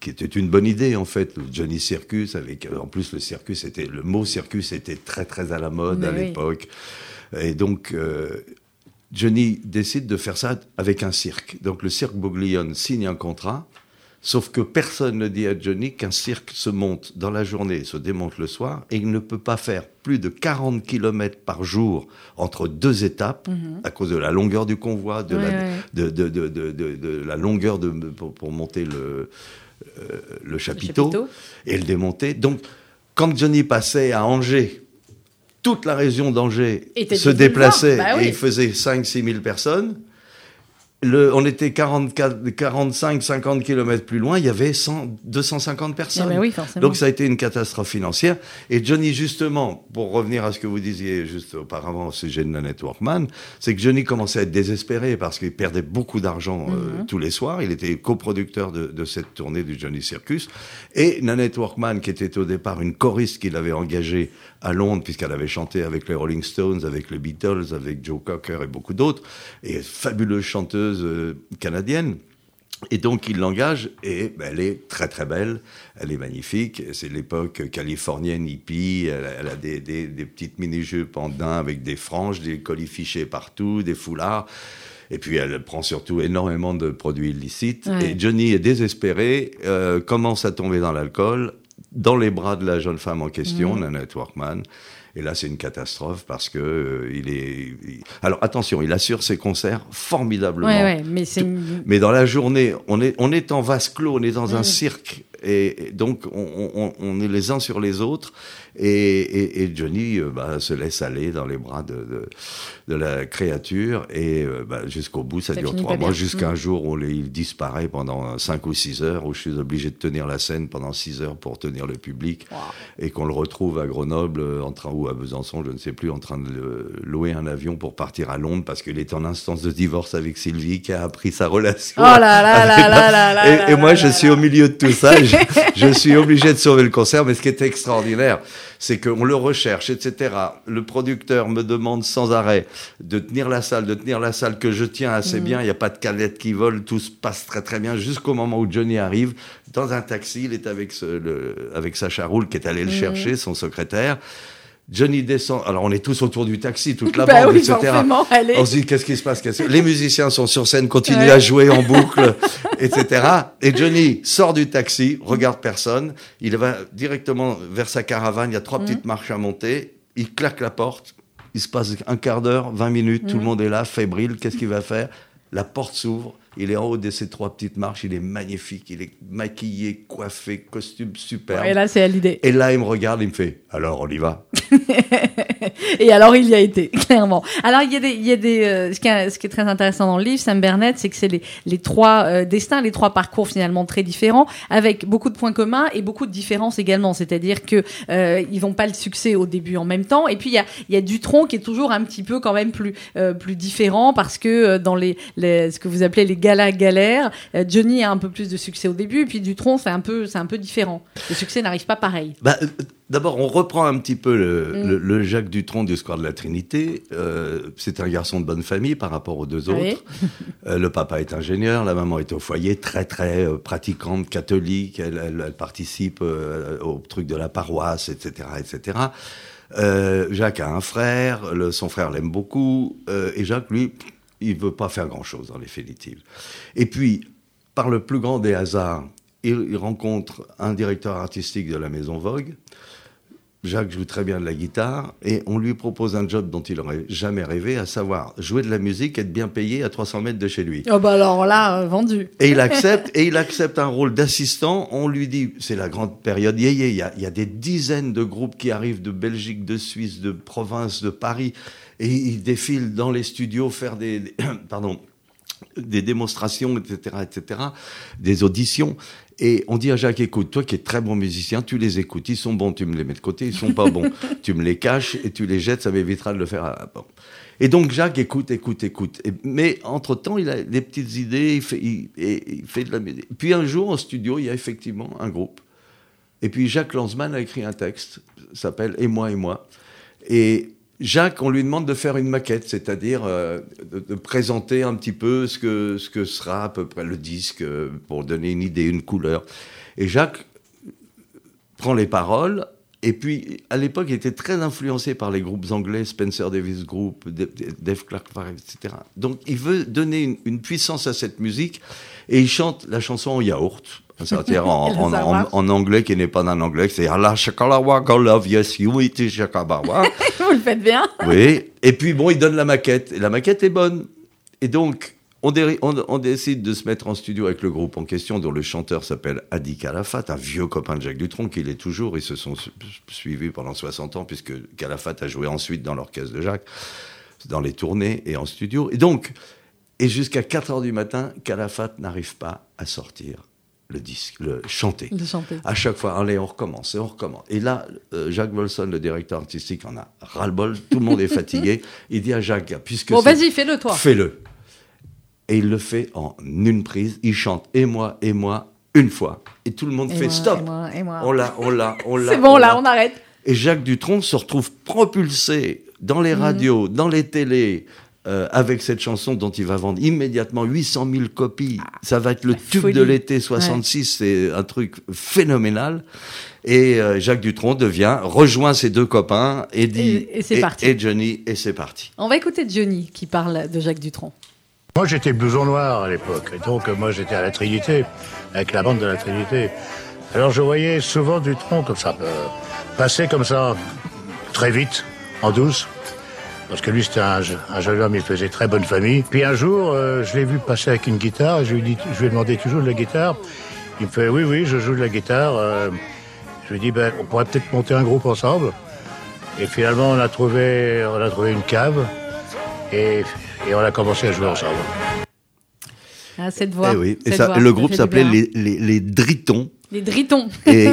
qui était une bonne idée en fait, le Johnny Circus, avec en plus le circus était le mot circus était très très à la mode Mais à oui. l'époque, et donc euh, Johnny décide de faire ça avec un cirque. Donc le cirque Bouglione signe un contrat, sauf que personne ne dit à Johnny qu'un cirque se monte dans la journée, se démonte le soir, et il ne peut pas faire plus de 40 km par jour entre deux étapes, à cause de la longueur du convoi, de, Ouais, la, ouais. de, de, de, de, de- de la longueur pour, pour monter le, euh, le chapiteau, chapiteau. et le démonter. Donc, quand Johnny passait à Angers, toute la région d'Angers se déplaçait. Bah oui. et il faisait 5-6 000 personnes. Le, on était 44, 45, 50 kilomètres plus loin, il y avait 100, 250 personnes. Ben oui. Donc ça a été une catastrophe financière. Et Johnny, justement, pour revenir à ce que vous disiez juste auparavant au sujet de Nanette Workman, c'est que Johnny commençait à être désespéré parce qu'il perdait beaucoup d'argent euh, Mhm. tous les soirs. Il était coproducteur de, de cette tournée du Johnny Circus. Et Nanette Workman, qui était au départ une choriste qu'il avait engagée à Londres, puisqu'elle avait chanté avec les Rolling Stones, avec les Beatles, avec Joe Cocker et beaucoup d'autres, et fabuleuse chanteuse euh, canadienne. Et donc il l'engage et ben, elle est très très belle, elle est magnifique. C'est l'époque californienne hippie. Elle, a- elle a des, des- des petites mini-jupes en daim avec des franges, des colifichés partout, des foulards. Et puis elle prend surtout énormément de produits illicites. Ouais. Et Johnny est désespéré, euh, commence à tomber dans l'alcool, dans les bras de la jeune femme en question, Nanette Workman. Et là, c'est une catastrophe parce que euh, il est. il- Alors attention, il assure ses concerts formidablement. Ouais, ouais, mais Mais dans la journée, on est, on est en vase clos, on est dans un cirque. Et, et donc, on, on- on est les uns sur les autres. Et, et- et Johnny euh, bah, se laisse aller dans les bras de, de, de la créature. Et euh, bah, jusqu'au bout, ça, Ça dure trois mois, jusqu'à Mm. un jour où il disparaît pendant cinq ou six heures, où je suis obligé de tenir la scène pendant six heures pour tenir le public. Et qu'on le retrouve à Grenoble, euh, en train, ou à Besançon, je ne sais plus, en train de louer un avion pour partir à Londres parce qu'il est en instance de divorce avec Sylvie qui a appris sa relation. Oh là là là avec- là là là et, moi, je suis au milieu de tout ça. je, je suis obligé de sauver le concert. Mais ce qui est extraordinaire, c'est qu'on le recherche, etc. Le producteur me demande sans arrêt de tenir la salle, de tenir la salle que je tiens assez bien. Il n'y a pas de calettes qui volent. Tout se passe très très bien jusqu'au moment où Johnny arrive dans un taxi. Il est avec, ce- le, avec Sacha Roule qui est allé le chercher, son secrétaire. Johnny descend. Alors, on est tous autour du taxi, toute la Bah bande, oui, etc. forcément, On se dit, qu'est-ce qui se passe Les musiciens sont sur scène, continuent Ouais. à jouer en boucle, etc. Et Johnny sort du taxi, regarde personne. Il va directement vers sa caravane. Il y a trois petites marches à monter. Il claque la porte. Il se passe un quart d'heure, 20 minutes. Tout le monde est là, fébrile. Qu'est-ce qu'il va faire? La porte s'ouvre. Il est en haut de ces trois petites marches. Il est magnifique. Il est maquillé, coiffé, costume superbe. Et là, c'est à l'idée. Et là, il me regarde, il me fait Alors, on y va Et alors, il y a été, clairement. Alors, il y a des, il y a des, euh, ce, qui est, ce qui est très intéressant dans le livre, Sam Bernett, c'est que c'est les, les trois euh, destins, les trois parcours finalement très différents, avec beaucoup de points communs et beaucoup de différences également. C'est-à-dire que euh, ils vont pas le succès au début en même temps. Et puis il y a, il y a Dutronc qui est toujours un petit peu quand même plus, euh, plus différent parce que dans les, les, ce que vous appelez les galas galères, euh, Johnny a un peu plus de succès au début, puis Dutronc c'est un peu, c'est un peu différent. Le succès n'arrive pas pareil. Bah, euh, D'abord, on reprend un petit peu le, Mm. le- le Jacques Dutronc du Square de la Trinité. Euh, c'est un garçon de bonne famille par rapport aux deux Oui. autres. Euh, le papa est ingénieur, la maman est au foyer, très très euh, pratiquante, catholique. Elle, elle- elle participe au truc de la paroisse, etc., etc. Jacques a un frère, le- son frère l'aime beaucoup, et Jacques, lui, il veut pas faire grand-chose en définitive. Et puis, par le plus grand des hasards, il, il rencontre un directeur artistique de la Maison Vogue. Jacques joue très bien de la guitare et on lui propose un job dont il n'aurait jamais rêvé, à savoir jouer de la musique, être bien payé à 300 mètres de chez lui. Oh bah alors là, euh, vendu. Et il accepte, et il accepte un rôle d'assistant. On lui dit, c'est la grande période yéyé. Il y a, il y a des dizaines de groupes qui arrivent de Belgique, de Suisse, de province, de Paris, et ils défilent dans les studios faire des, des- pardon, des démonstrations, etc., etc., des auditions. Et on dit à Jacques, écoute, toi qui es très bon musicien, tu les écoutes, ils sont bons, tu me les mets de côté, ils sont pas bons, tu me les caches et tu les jettes, ça m'évitera de le faire. à- bon. Et donc Jacques écoute, écoute, écoute. Et- mais entre-temps, il a des petites idées, il fait, il, et- il fait de la musique. Puis un jour, au studio, il y a effectivement un groupe. Et puis Jacques Lanzmann a écrit un texte, s'appelle Et moi et moi. Et Jacques, on lui demande de faire une maquette, c'est-à-dire euh, de, de présenter un petit peu ce que, ce que sera à peu près le disque, euh, pour donner une idée, une couleur. Et Jacques prend les paroles, et puis à l'époque, il était très influencé par les groupes anglais, Spencer Davis Group, Dave Clark, etc. Donc il veut donner une, une puissance à cette musique, et il chante la chanson en yaourt. C'est-à-dire en, Le en- en- savoir. en anglais qui n'est pas un anglais, c'est Allah Shakalawa God Love Yes You It Shakabawa. Vous le faites bien. Oui, et puis bon, il donne la maquette, et la maquette est bonne. Et donc, on, dé- on- on décide de se mettre en studio avec le groupe en question, dont le chanteur s'appelle Adi Calafat, un vieux copain de Jacques Dutronc, qu'il est toujours. Ils se sont su- suivis pendant 60 ans, puisque Calafat a joué ensuite dans l'orchestre de Jacques, dans les tournées et en studio. Et donc, et jusqu'à 4 heures du matin, Calafat n'arrive pas à sortir le disque, le chanter. De chanter. À chaque fois, allez, on recommence et on recommence. Et là, euh, Jacques Volson, le directeur artistique, en a ras-le-bol. Tout le monde est fatigué. Il dit à Jacques, puisque Bon, vas-y, fais-le toi. fais-le. Et il le fait en une prise. Il chante et moi et moi une fois. Et tout le monde Et fait moi, stop. et moi, et moi. On l'a, on l'a, on l'a. C'est bon, là, on arrête. Et Jacques Dutronc se retrouve propulsé dans les radios, dans les télés, euh, avec cette chanson dont il va vendre immédiatement 800 000 copies. Ça va être le tube folie. de l'été 66, c'est un truc phénoménal. Et euh, Jacques Dutronc devient, rejoint ses deux copains, Eddie Et- et c'est parti. et Johnny, et c'est parti. On va écouter Johnny qui parle de Jacques Dutronc. Moi, j'étais blouson noir à l'époque. Et donc, moi, j'étais à la Trinité, avec la bande de la Trinité. Alors, je voyais souvent du tronc comme ça, euh, passer comme ça, très vite, en douce. Parce que lui, c'était un, un jeune homme, il faisait très bonne famille. Puis un jour, euh, je l'ai vu passer avec une guitare, et je lui, ai dit, je lui ai demandé, tu joues de la guitare? Il me fait, oui, oui, je joue de la guitare. Euh, je lui ai dit, ben, on pourrait peut-être monter un groupe ensemble. Et finalement, on a trouvé, on a trouvé une cave, et, et on a commencé à jouer ensemble. Ah, cette voix. Eh oui. Et ça, voix, le groupe s'appelait les, les, les Dritons. Les Dritons. Et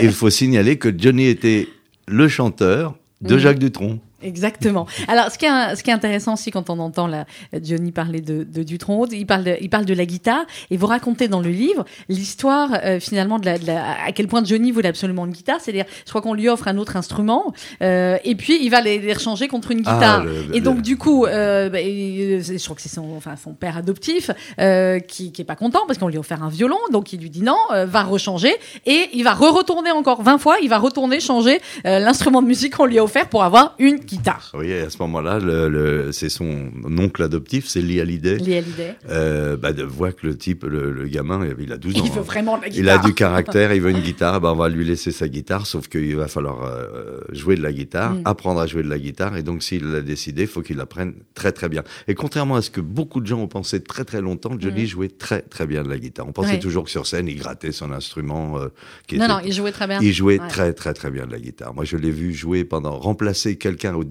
il faut signaler que Johnny était le chanteur de. Jacques Dutronc. Exactement. Alors, ce qui, est, ce qui est intéressant aussi quand on entend Johnny parler de, de Dutronc, il parle de, il parle de la guitare et vous racontez dans le livre l'histoire euh, finalement de, la, de la- à quel point Johnny voulait absolument une guitare. C'est-à-dire, je crois qu'on lui offre un autre instrument euh, et puis il va les, les rechanger contre une Ah, guitare. le- et donc le- du coup, euh, bah, et, je crois que c'est son, enfin, son père adoptif qui, qui est pas content parce qu'on lui a offert un violon, donc il lui dit non, va rechanger et il va re-retourner encore 20 fois, il va retourner changer l'instrument de musique qu'on lui a offert pour avoir une guitare. Oui, et à ce moment-là, le, le- c'est son oncle adoptif, c'est Lee Hallyday. Lee Hallyday. Euh, bah, voit que le type, le, le gamin, il a 12 ans. Il veut hein. vraiment la Il guitare. a du caractère, il veut une guitare, ben on va lui laisser sa guitare, sauf qu'il va falloir euh, jouer de la guitare, Mm. apprendre à jouer de la guitare, et donc s'il l'a décidé, il faut qu'il apprenne très très bien. Et contrairement à ce que beaucoup de gens ont pensé très très longtemps, Johnny jouait très très bien de la guitare. On pensait Mm. Ouais. toujours que sur scène, il grattait son instrument. euh, qui Non, était- non, il jouait très bien. il jouait Ouais. très très très bien de la guitare. Moi, je l'ai vu jouer pendant remplacer quelqu'un au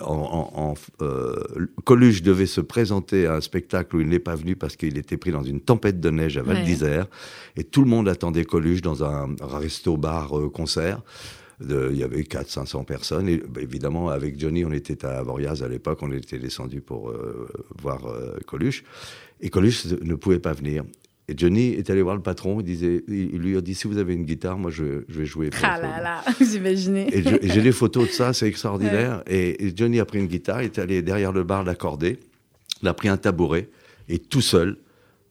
en, en- euh, Coluche devait se présenter à un spectacle où il n'est pas venu parce qu'il était pris dans une tempête de neige à Val Ouais. d'Isère. Et tout le monde attendait Coluche dans un resto-bar euh, il y avait 400-500 personnes. Et bah, évidemment avec Johnny on était à Avoriaz à l'époque. On était descendu pour euh, voir Coluche. Et Coluche ne pouvait pas venir et Johnny est allé voir le patron il disait il lui a dit si vous avez une guitare moi je, je vais jouer Ah là là, vous imaginez Et j'ai des photos de ça, c'est extraordinaire. Et, et Johnny a pris une guitare, il est allé derrière le bar l'accorder, il a pris un tabouret, et tout seul,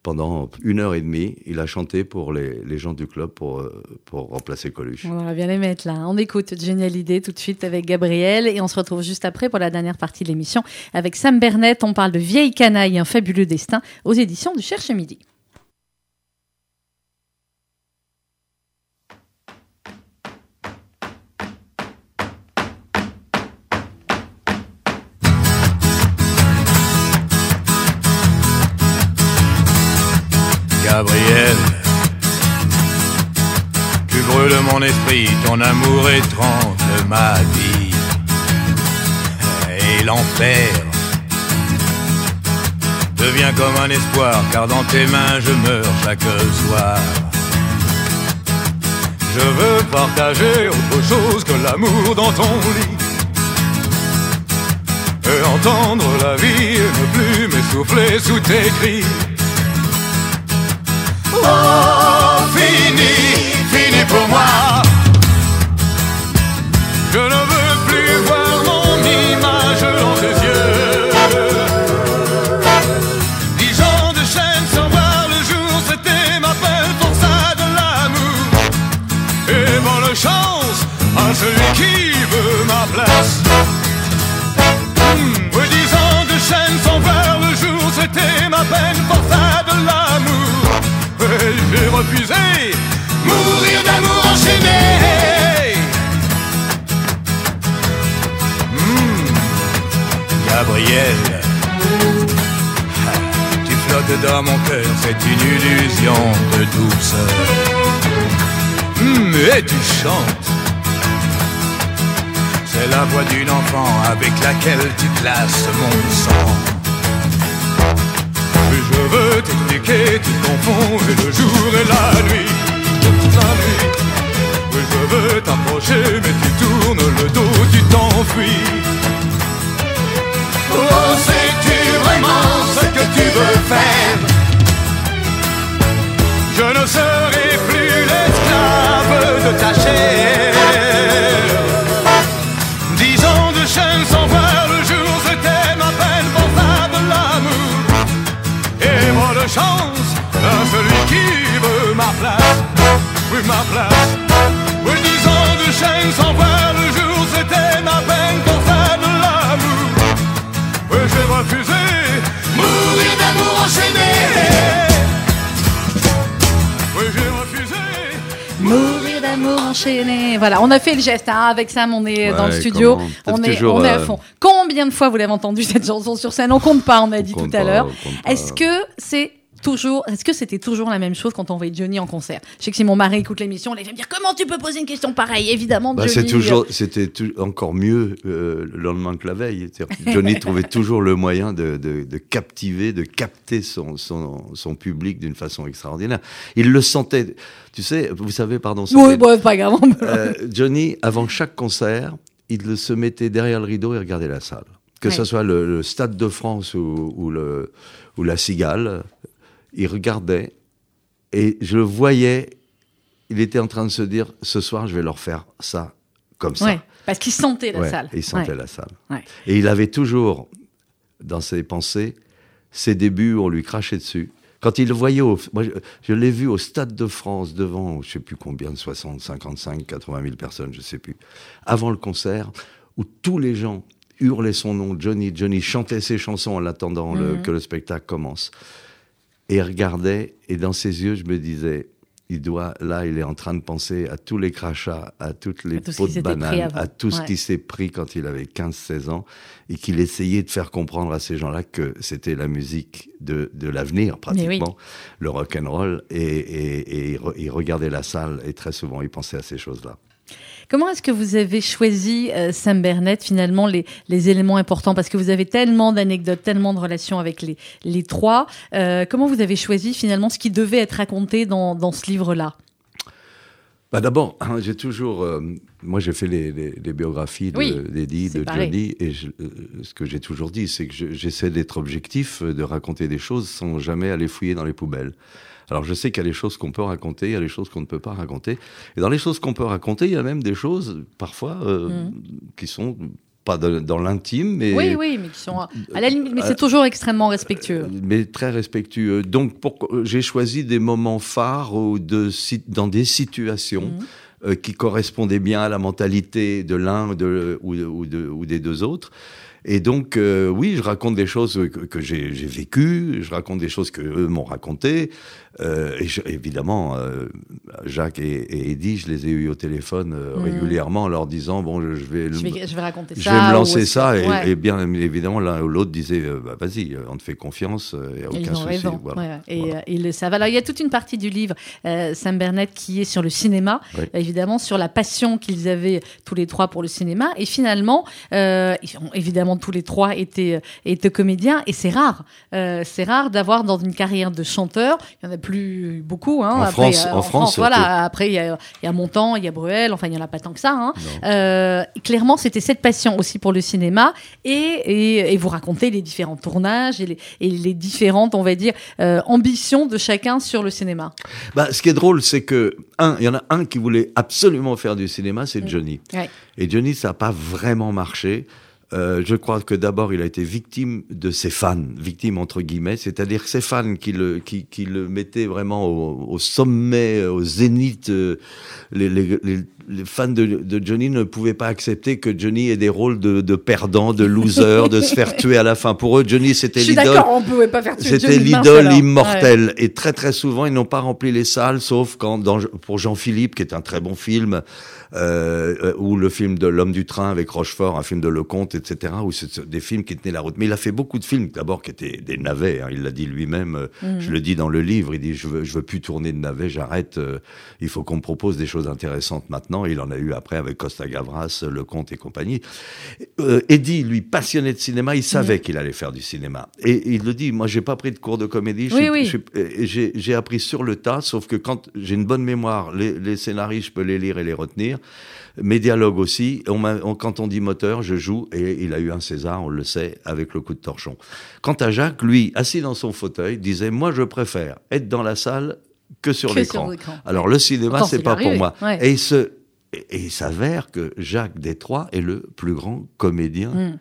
pendant une heure et demie, il a chanté pour les, les gens du club pour, euh, pour remplacer Coluche. On va bien les mettre là. On écoute Génial Idée tout de suite avec Gabriel et on se retrouve juste après pour la dernière partie de l'émission avec Sam Bernet. On parle de Vieille Canaille, un fabuleux destin aux éditions du Cherche Midi. Gabriel, tu brûles mon esprit, ton amour étrange ma vie. Et l'enfer devient comme un espoir, car dans tes mains je meurs chaque soir. Je veux partager autre chose que l'amour dans ton lit. Et entendre la vie ne plus m'essouffler sous tes cris fini, fini pour moi. Je ne veux plus voir mon image dans tes yeux. Dix ans de chaîne sans voir le jour, c'était ma peine pour ça de l'amour. Et bonne chance à celui qui veut ma place. Mmh. Dix ans de chaîne sans voir le jour, c'était ma peine pour mourir d'amour enchaîné. Hmm. Gabriel, tu flottes dans mon cœur, c'est une illusion de douceur. Mmh, et tu chantes. C'est la voix d'une enfant avec laquelle tu places mon sang. Veux t'expliquer, tu confonds le jour et la nuit. Toute la nuit. Oui, je veux t'approcher, mais tu tournes le dos, tu t'enfuis. Oh, sais-tu vraiment ce que tu veux faire? Je ne serai plus l'esclave de ta chair. Dix ans de chaîne sans voir le jour, c'était ma Chance à celui qui veut ma place, oui ma place. Oui, dix ans de chaîne sans Voilà, on a fait le geste hein, avec Sam, on est dans le studio, on est, toujours, on est à euh, fond. Combien de fois vous l'avez entendu cette chanson sur scène? On compte pas, on a dit tout à l'heure. Est-ce que c'est toujours, est-ce que c'était toujours la même chose quand on voyait Johnny en concert? Je sais que si mon mari écoute l'émission, il va me dire comment tu peux poser une question pareille? Évidemment, Bah, Johnny. toujours, c'était tou- encore mieux euh, le lendemain que la veille. Johnny trouvait toujours le moyen de, de, de captiver, de capter son, son, son public d'une façon extraordinaire. Il le sentait. Tu sais, vous savez, pardon. Oui, fait- bon, pas grave. Euh, Johnny, avant chaque concert, il se mettait derrière le rideau et regardait la salle. Que Ouais. ce soit le, le Stade de France ou, ou le, ou la Cigale, il regardait et je le voyais. Il était en train de se dire ce soir, je vais leur faire ça comme ça. Ouais, parce qu'il sentait la Ouais, salle. Il sentait Ouais. la salle. Et il avait toujours, dans ses pensées, ses débuts, on lui crachait dessus. Quand il le voyait, au, moi, je, je l'ai vu au Stade de France devant, je sais plus combien, 60, 55, 80 000 personnes, je sais plus, avant le concert, où tous les gens hurlaient son nom, Johnny, Johnny, chantait ses chansons en attendant le- Mhm. que le spectacle commence. Et il regardait, et dans ses yeux, je me disais, il doit, là, il est en train de penser à tous les crachats, à toutes les À qui de banane, à tout ce qui s'est pris quand il avait 15-16 ans, et qu'il essayait de faire comprendre à ces gens-là que c'était la musique de, de l'avenir, oui. pratiquement, le rock and roll, et, et, il regardait la salle, et très souvent, il pensait à ces choses-là. Comment est-ce que vous avez choisi, euh, Sam Bernett, finalement, les, les éléments importants? Parce que vous avez tellement d'anecdotes, tellement de relations avec les, les trois. Euh, comment vous avez choisi, finalement, ce qui devait être raconté dans, dans ce livre-là? Bah d'abord, hein, j'ai toujours, euh, moi j'ai fait les, les, les biographies de- Oui, d'Eddie, de pareil. Johnny, et je- ce que j'ai toujours dit, c'est que je- j'essaie d'être objectif, de raconter des choses sans jamais aller fouiller dans les poubelles. Alors je sais qu'il y a des choses qu'on peut raconter, il y a des choses qu'on ne peut pas raconter, et dans les choses qu'on peut raconter, il y a même des choses parfois euh, qui sont pas de- dans l'intime, mais Mm. Oui, oui, mais qui sont à à la limite, mais c'est toujours extrêmement respectueux. euh, mais très respectueux. Donc, j'ai choisi des moments phares ou de, dans des situations euh, qui correspondaient bien à la mentalité de l'un de- ou, de- ou ou des deux autres. Et donc, euh, oui, je raconte des choses que, que j'ai j'ai vécues, je raconte des choses que eux m'ont racontées. Euh, et je- évidemment, euh, Jacques et, et Eddie, je les ai eus au téléphone euh, Mhm. régulièrement en leur disant bon, je, je vais, Je vais, je vais raconter je ça. vais me lancer ça, que- et, Ouais. et bien évidemment, l'un ou l'autre disait bah, vas-y, on te fait confiance, il n'y a aucun souci. voilà. ouais. Et Voilà. ils le savent. Alors, il y a toute une partie du livre, Sam Bernett, qui est sur le cinéma, Oui. évidemment, sur la passion qu'ils avaient tous les trois pour le cinéma. Et finalement, ils ont évidemment tous les trois été, étaient comédiens. Et c'est rare. C'est rare d'avoir dans une carrière de chanteur. Il n'y en a plus beaucoup. Hein, En Après, France- euh, en France, surtout. voilà. Après, il y a, y a Montand, il y a Bruel. Enfin, il n'y en a pas tant que ça. Hein. Euh, clairement, c'était cette passion aussi pour le cinéma. Et, et, et vous racontez les différents tournages et les, et les différentes, on va dire, euh, ambitions de chacun sur le cinéma. Bah, ce qui est drôle, c'est que, un, il y en a un qui voulait absolument faire du cinéma, c'est Johnny. Ouais. Et Johnny, ça n'a pas vraiment marché. Euh, je crois que d'abord, il a été victime de ses fans, victime entre guillemets, c'est-à-dire ses fans qui le, qui, qui le mettaient vraiment au, au sommet, au zénith. euh, les, les, les, fans de, de Johnny ne pouvaient pas accepter que Johnny ait des rôles de, de perdant, de loser, de se faire tuer à la fin. Pour eux, Johnny, c'était l'idole. C'était l'idole immortelle. Et très très souvent, ils n'ont pas rempli les salles, sauf quand dans, pour Jean-Philippe, qui est un très bon film, euh, euh, ou le film de L'homme du train avec Rochefort, un film de Lecomte, etc., où c'est des films qui tenaient la route. Mais il a fait beaucoup de films, d'abord, qui étaient des navets. hein. Il l'a dit lui-même. euh, Mhm. Je le dis dans le livre. Il dit je veux, je veux plus tourner de navets. J'arrête. euh, il faut qu'on me propose des choses intéressantes maintenant. Il en a eu après avec Costa Gavras, Le Comte et compagnie. Euh, Eddie, lui, passionné de cinéma, il savait qu'il allait faire du cinéma. Et il le dit. Moi, j'ai pas pris de cours de comédie. Oui, oui. J'ai j'ai appris sur le tas. Sauf que quand j'ai une bonne mémoire, les, les scénarios, je peux les lire et les retenir. Mes dialogues aussi. On m'a- on- quand on dit moteur, je joue et il a eu un César, on le sait, avec le coup de torchon. Quant à Jacques, lui, assis dans son fauteuil, disait Moi, je préfère être dans la salle que sur l'écran. Alors, le cinéma, c'est pas pour moi. ouais. Et, et il s'avère que Jacques Détroit est le plus grand comédien Mm.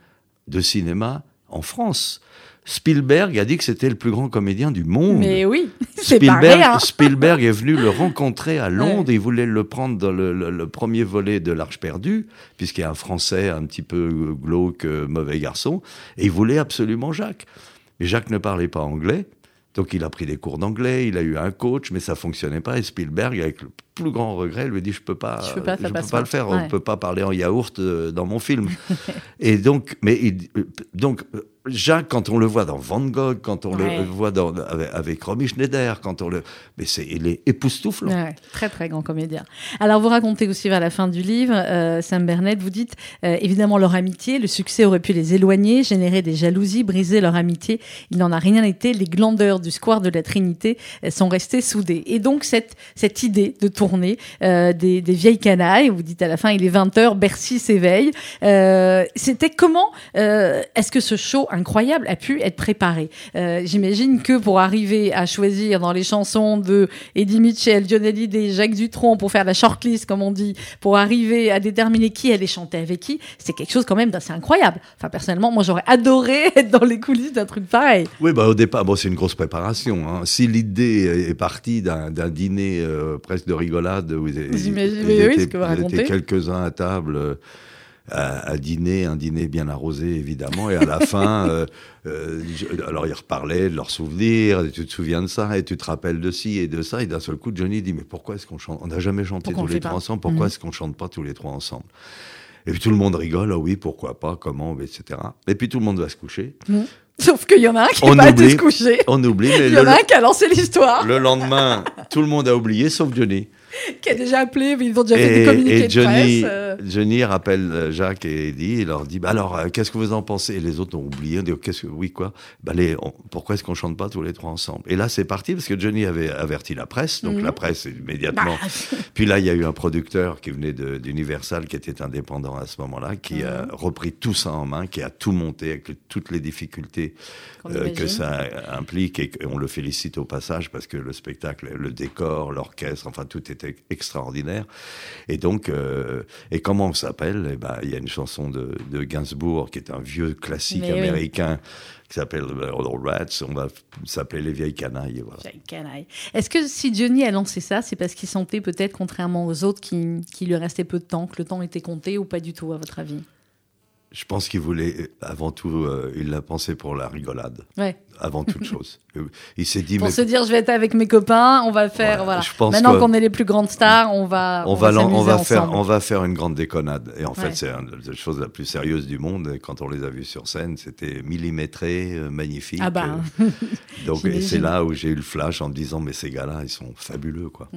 de cinéma en France. Spielberg a dit que c'était le plus grand comédien du monde. Mais oui, c'est pas Spielberg. Spielberg est venu le rencontrer à Londres. Il voulait le prendre dans le, le- le premier volet de L'Arche perdue, puisqu'il y a un Français un petit peu glauque, euh, mauvais garçon. Et il voulait absolument Jacques. Mais Jacques ne parlait pas anglais. Donc il a pris des cours d'anglais, il a eu un coach, mais ça fonctionnait pas. Et Spielberg, avec le plus grand regret, lui dit je peux pas, Je peux pas, je peux le faire. Ouais. On peut pas parler en yaourt euh, dans mon film. et donc, mais il- euh, donc euh, Jacques, quand on le voit dans Van Gogh, quand on Ouais. le voit dans, avec, avec Romy Schneider, quand on le, mais c'est, il est époustouflant. Ouais, très très grand comédien. Alors vous racontez aussi vers la fin du livre, euh, Sam Bernett, vous dites euh, évidemment leur amitié, le succès aurait pu les éloigner, générer des jalousies, briser leur amitié. Il n'en a rien été. Les glandeurs du square de la Trinité sont restés soudés. Et donc cette cette idée de tourner euh, des, des vieilles canailles, vous dites à la fin il est 20 h Bercy s'éveille. Euh, C'était comment euh, est-ce que ce show incroyable a pu être préparé? J'imagine que pour arriver à choisir dans les chansons de Eddie Mitchell, Johnny Hallyday, Jacques Dutronc pour faire la shortlist, comme on dit, pour arriver à déterminer qui allait chanter avec qui, c'est quelque chose quand même d'assez incroyable. Enfin, personnellement, moi, j'aurais adoré être dans les coulisses d'un truc pareil. Oui, bah, au départ, bon, c'est une grosse préparation. hein. Si l'idée est partie d'un, dîner presque de rigolade, où ils, oui, étaient, ce que vous ils étaient racontez. quelques-uns à table euh, à, à dîner, un dîner bien arrosé évidemment, et à la fin, euh, euh, je- alors ils reparlaient de leurs souvenirs, et tu te souviens de ça, et tu te rappelles de ci et de ça, et d'un seul coup, Johnny dit mais pourquoi est-ce qu'on chante On n'a jamais chanté Pourquoi tous le les trois pas ensemble. Pourquoi Mhm. est-ce qu'on chante pas tous les trois ensemble? Et puis tout le monde rigole, ah oui, pourquoi pas, comment, etc. Et puis tout le monde va se coucher. Sauf qu'il y en a un qui n'est pas oublie. se coucher. On oublie, mais Il y en a un qui a lancé l'histoire, le lendemain, tout le monde a oublié, sauf Johnny. qui a déjà appelé, mais ils ont déjà fait des Et, communiqués et de Johnny, presse. euh. Johnny rappelle euh, Jacques et Eddie, il leur dit bah alors euh, qu'est-ce que vous en pensez? Et les autres ont oublié, on dit qu'est-ce que oui quoi? Bah les, on- pourquoi est-ce qu'on chante pas tous les trois ensemble? Et là c'est parti parce que Johnny avait averti la presse, donc Mhm. la presse immédiatement. Bah, Puis là il y a eu un producteur qui venait de- d'Universal qui était indépendant à ce moment-là, qui a Mhm. repris tout ça en main, qui a tout monté avec toutes les difficultés euh, que ça implique et on le félicite au passage parce que le spectacle, le décor, l'orchestre, enfin tout était extraordinaire. Et donc, euh, et comment on s'appelle? Eh ben, il y a une chanson de, de Gainsbourg qui est un vieux classique Mais oui. américain qui s'appelle euh, All Rats. On va s'appeler les vieilles canailles. Voilà. Vieille canaille. Est-ce que si Johnny a lancé ça, c'est parce qu'il sentait peut-être, contrairement aux autres, qu'il qu'il lui restait peu de temps, que le temps était compté ou pas du tout, à votre avis? Je pense qu'il voulait, avant tout, euh, il l'a pensé pour la rigolade, Ouais. avant toute chose. Euh, Il s'est dit, Pour mais se dire, je vais être avec mes copains, on va faire, Ouais, voilà. je pense Maintenant qu'on est les plus grandes stars, on va, on va, l'en- on va faire, on va faire une grande déconnade. Et en Ouais. fait, c'est une des choses la plus sérieuse du monde. Et quand on les a vus sur scène, c'était millimétré, euh, magnifique. Ah bah, Euh, donc, c'est là où j'ai eu le flash en me disant, mais ces gars-là, ils sont fabuleux, quoi.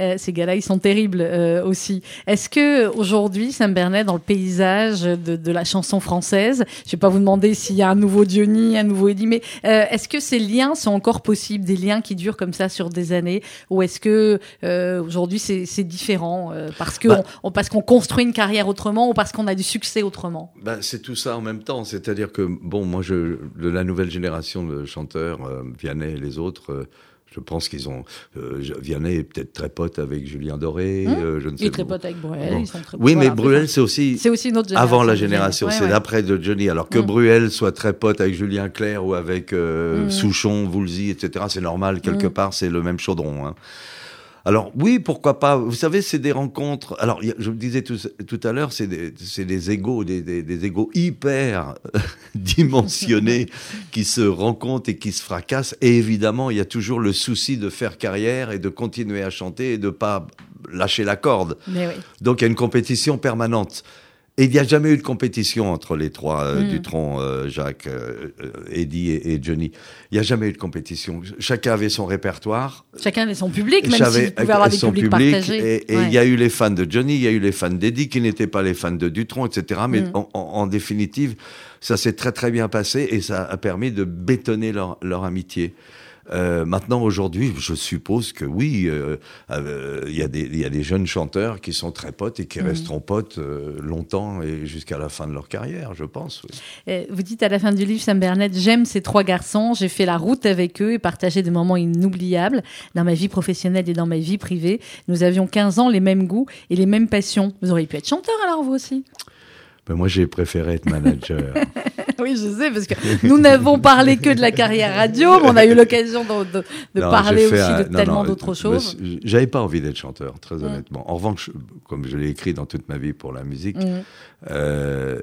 Euh, ces gars-là, ils sont terribles aussi. Est-ce que aujourd'hui, Sam Bernet, dans le paysage de, de la chanson française, je vais pas vous demander s'il y a un nouveau Johnny, un nouveau Eddie, mais est-ce que ces liens sont encore possibles, des liens qui durent comme ça sur des années, ou est-ce que euh, aujourd'hui c'est c'est différent euh, parce que Bah. on, on- parce qu'on construit une carrière autrement ou parce qu'on a du succès autrement? Ben, c'est tout ça en même temps. C'est-à-dire que, bon, moi, je, de la nouvelle génération de chanteurs, euh, Vianney et les autres, je pense qu'ils ont. euh, Vianney est peut-être très pote avec Julien Doré. Hum, euh, je ne sais Il est très pote avec Bruel, Bon. ils sont très Oui, voilà, mais Bruel, c'est aussi. c'est aussi une autre génération. Avant la génération, c'est Ouais, l'après de Johnny. Alors que Mm. Bruel soit très pote avec Julien Clerc ou avec euh, Mm. Souchon, Woolsey, etc., c'est normal, quelque part, c'est le même chaudron. hein. Alors oui, pourquoi pas Vous savez, c'est des rencontres. Alors, je vous le disais tout, tout à l'heure, c'est des, des égaux, des, des, des égaux hyper dimensionnés qui se rencontrent et qui se fracassent. Et évidemment, il y a toujours le souci de faire carrière et de continuer à chanter et de pas lâcher la corde. Mais oui. Donc il y a une compétition permanente. Et il n'y a jamais eu de compétition entre les trois, euh, Mm. Dutronc, euh, Jacques, euh, Eddie et, et Johnny. Il n'y a jamais eu de compétition. Chacun avait son répertoire. Chacun avait son public, même J'avais si pouvez avoir des son publics public, partagés. Et il Ouais. y a eu les fans de Johnny, il y a eu les fans d'Eddie qui n'étaient pas les fans de Dutronc, etc. Mais Mm. en, en- en définitive, ça s'est très très bien passé et ça a permis de bétonner leur, leur amitié. Euh, maintenant, aujourd'hui, je suppose que oui, euh, euh, il y, a des- il y a des jeunes chanteurs qui sont très potes et qui Mhm. resteront potes longtemps et jusqu'à la fin de leur carrière, je pense. oui. Vous dites à la fin du livre, Sam Bernet, j'aime ces trois garçons, j'ai fait la route avec eux et partagé des moments inoubliables dans ma vie professionnelle et dans ma vie privée. Nous avions 15 ans, les mêmes goûts et les mêmes passions. Vous auriez pu être chanteur alors, vous aussi? Mais moi, j'ai préféré être manager. Oui, je sais, parce que nous n'avons parlé que de la carrière radio, mais on a eu l'occasion de, de- de Non, parler aussi un- de non, tellement d'autres choses. J'avais pas envie d'être chanteur, très Mm. honnêtement. En revanche, comme je l'ai écrit dans toute ma vie pour la musique, Mm. euh,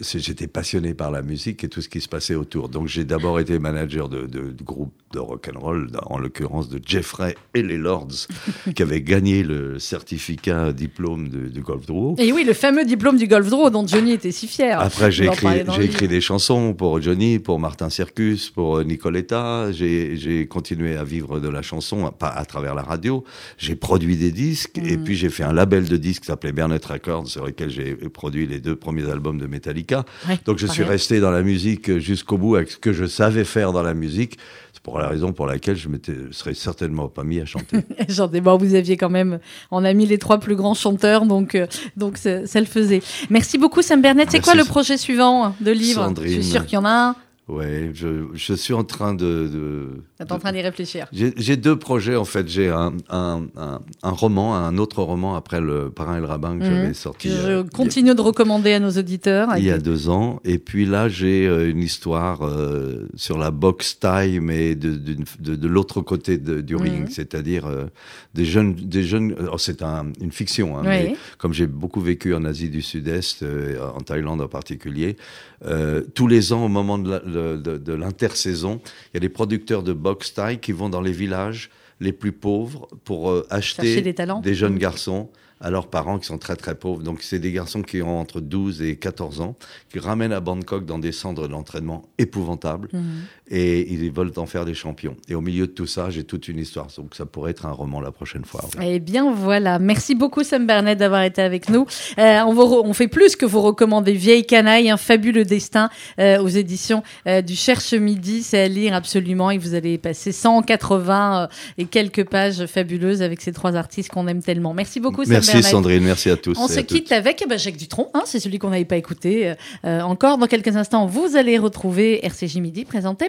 j'étais passionné par la musique et tout ce qui se passait autour. Donc j'ai d'abord été manager de, de, de groupe de rock and roll, en l'occurrence de Jeffrey et les Lords, qui avaient gagné le certificat diplôme du golf Draw. Et oui, le fameux diplôme du Golf Draw dont Johnny était si fier. Après, j'ai écrit, des chansons pour Johnny, pour Martin Circus, pour euh, Nicoletta. J'ai continué à vivre de la chanson, pas à travers la radio. J'ai produit des disques Mm. et puis j'ai fait un label de disques qui s'appelait Bernet Records, sur lequel j'ai produit les deux premiers albums de Metallica. Ouais, Donc je suis resté dans la musique jusqu'au bout avec ce que je savais faire dans la musique. Pour la raison pour laquelle je m'étais serais certainement pas mis à chanter. J'en ai bon, vous aviez quand même, on a mis les trois plus grands chanteurs, donc euh, donc ça, ça le faisait. Merci beaucoup Sam Bernet. C'est quoi le projet suivant de livre? Sandrine. Je suis sûr qu'il y en a un. ouais, je, je suis en train de, de Êtes en train d'y réfléchir. J'ai deux projets en fait. J'ai un, un, un, un roman, un autre roman après le Parrain et le Rabbin que Mhm. j'avais sorti Je euh, continue de recommander à nos auditeurs. il y a deux ans. Et puis là, j'ai euh, une histoire euh, sur la boxe taille, mais de, de, de l'autre côté du Mhm. ring, c'est-à-dire euh, des jeunes, des jeunes. alors, c'est un, une fiction, hein, Oui. mais comme j'ai beaucoup vécu en Asie du Sud-Est, en Thaïlande en particulier, tous les ans, au moment de, l'intersaison, il y a des producteurs de taille qui vont dans les villages les plus pauvres pour euh, acheter des jeunes garçons à leurs parents qui sont très très pauvres. Donc c'est des garçons qui ont entre 12 et 14 ans, qui ramènent à Bangkok dans des centres d'entraînement épouvantables Mhm. Et ils veulent en faire des champions. Et au milieu de tout ça, j'ai toute une histoire. Donc ça pourrait être un roman la prochaine fois. Eh bien voilà, merci beaucoup Sam Bernet d'avoir été avec nous. Euh, on, vous on fait plus que vous recommander Vieille canaille, un fabuleux destin euh, aux éditions euh, du Cherche Midi. C'est à lire absolument et vous allez passer 180 euh, et quelques pages fabuleuses avec ces trois artistes qu'on aime tellement. Merci beaucoup Sam Merci Bernet. Sandrine, merci à tous. On se à toutes. quitte avec eh ben, Jacques Dutronc, hein, c'est celui qu'on n'avait pas écouté euh, euh, encore. Dans quelques instants, vous allez retrouver RCJ Midi présenté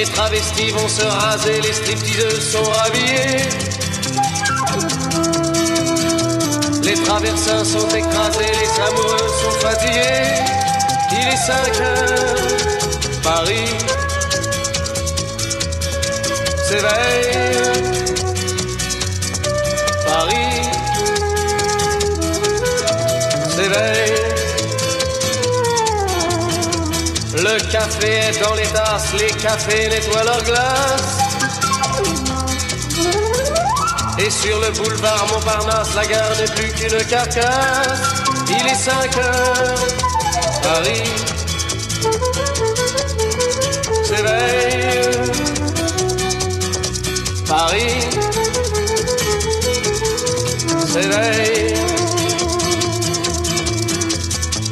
Les travestis vont se raser, les stripteaseuses sont rhabillées. Les traversins sont écrasés, les amoureux sont fatigués. Il est 5 heures, Paris s'éveille. Paris s'éveille. Le café est dans les tasses, les cafés nettoient leurs glaces. Et sur le boulevard Montparnasse, la gare n'est plus qu'une carcasse. Il est 5 heures, Paris s'éveille. Paris s'éveille.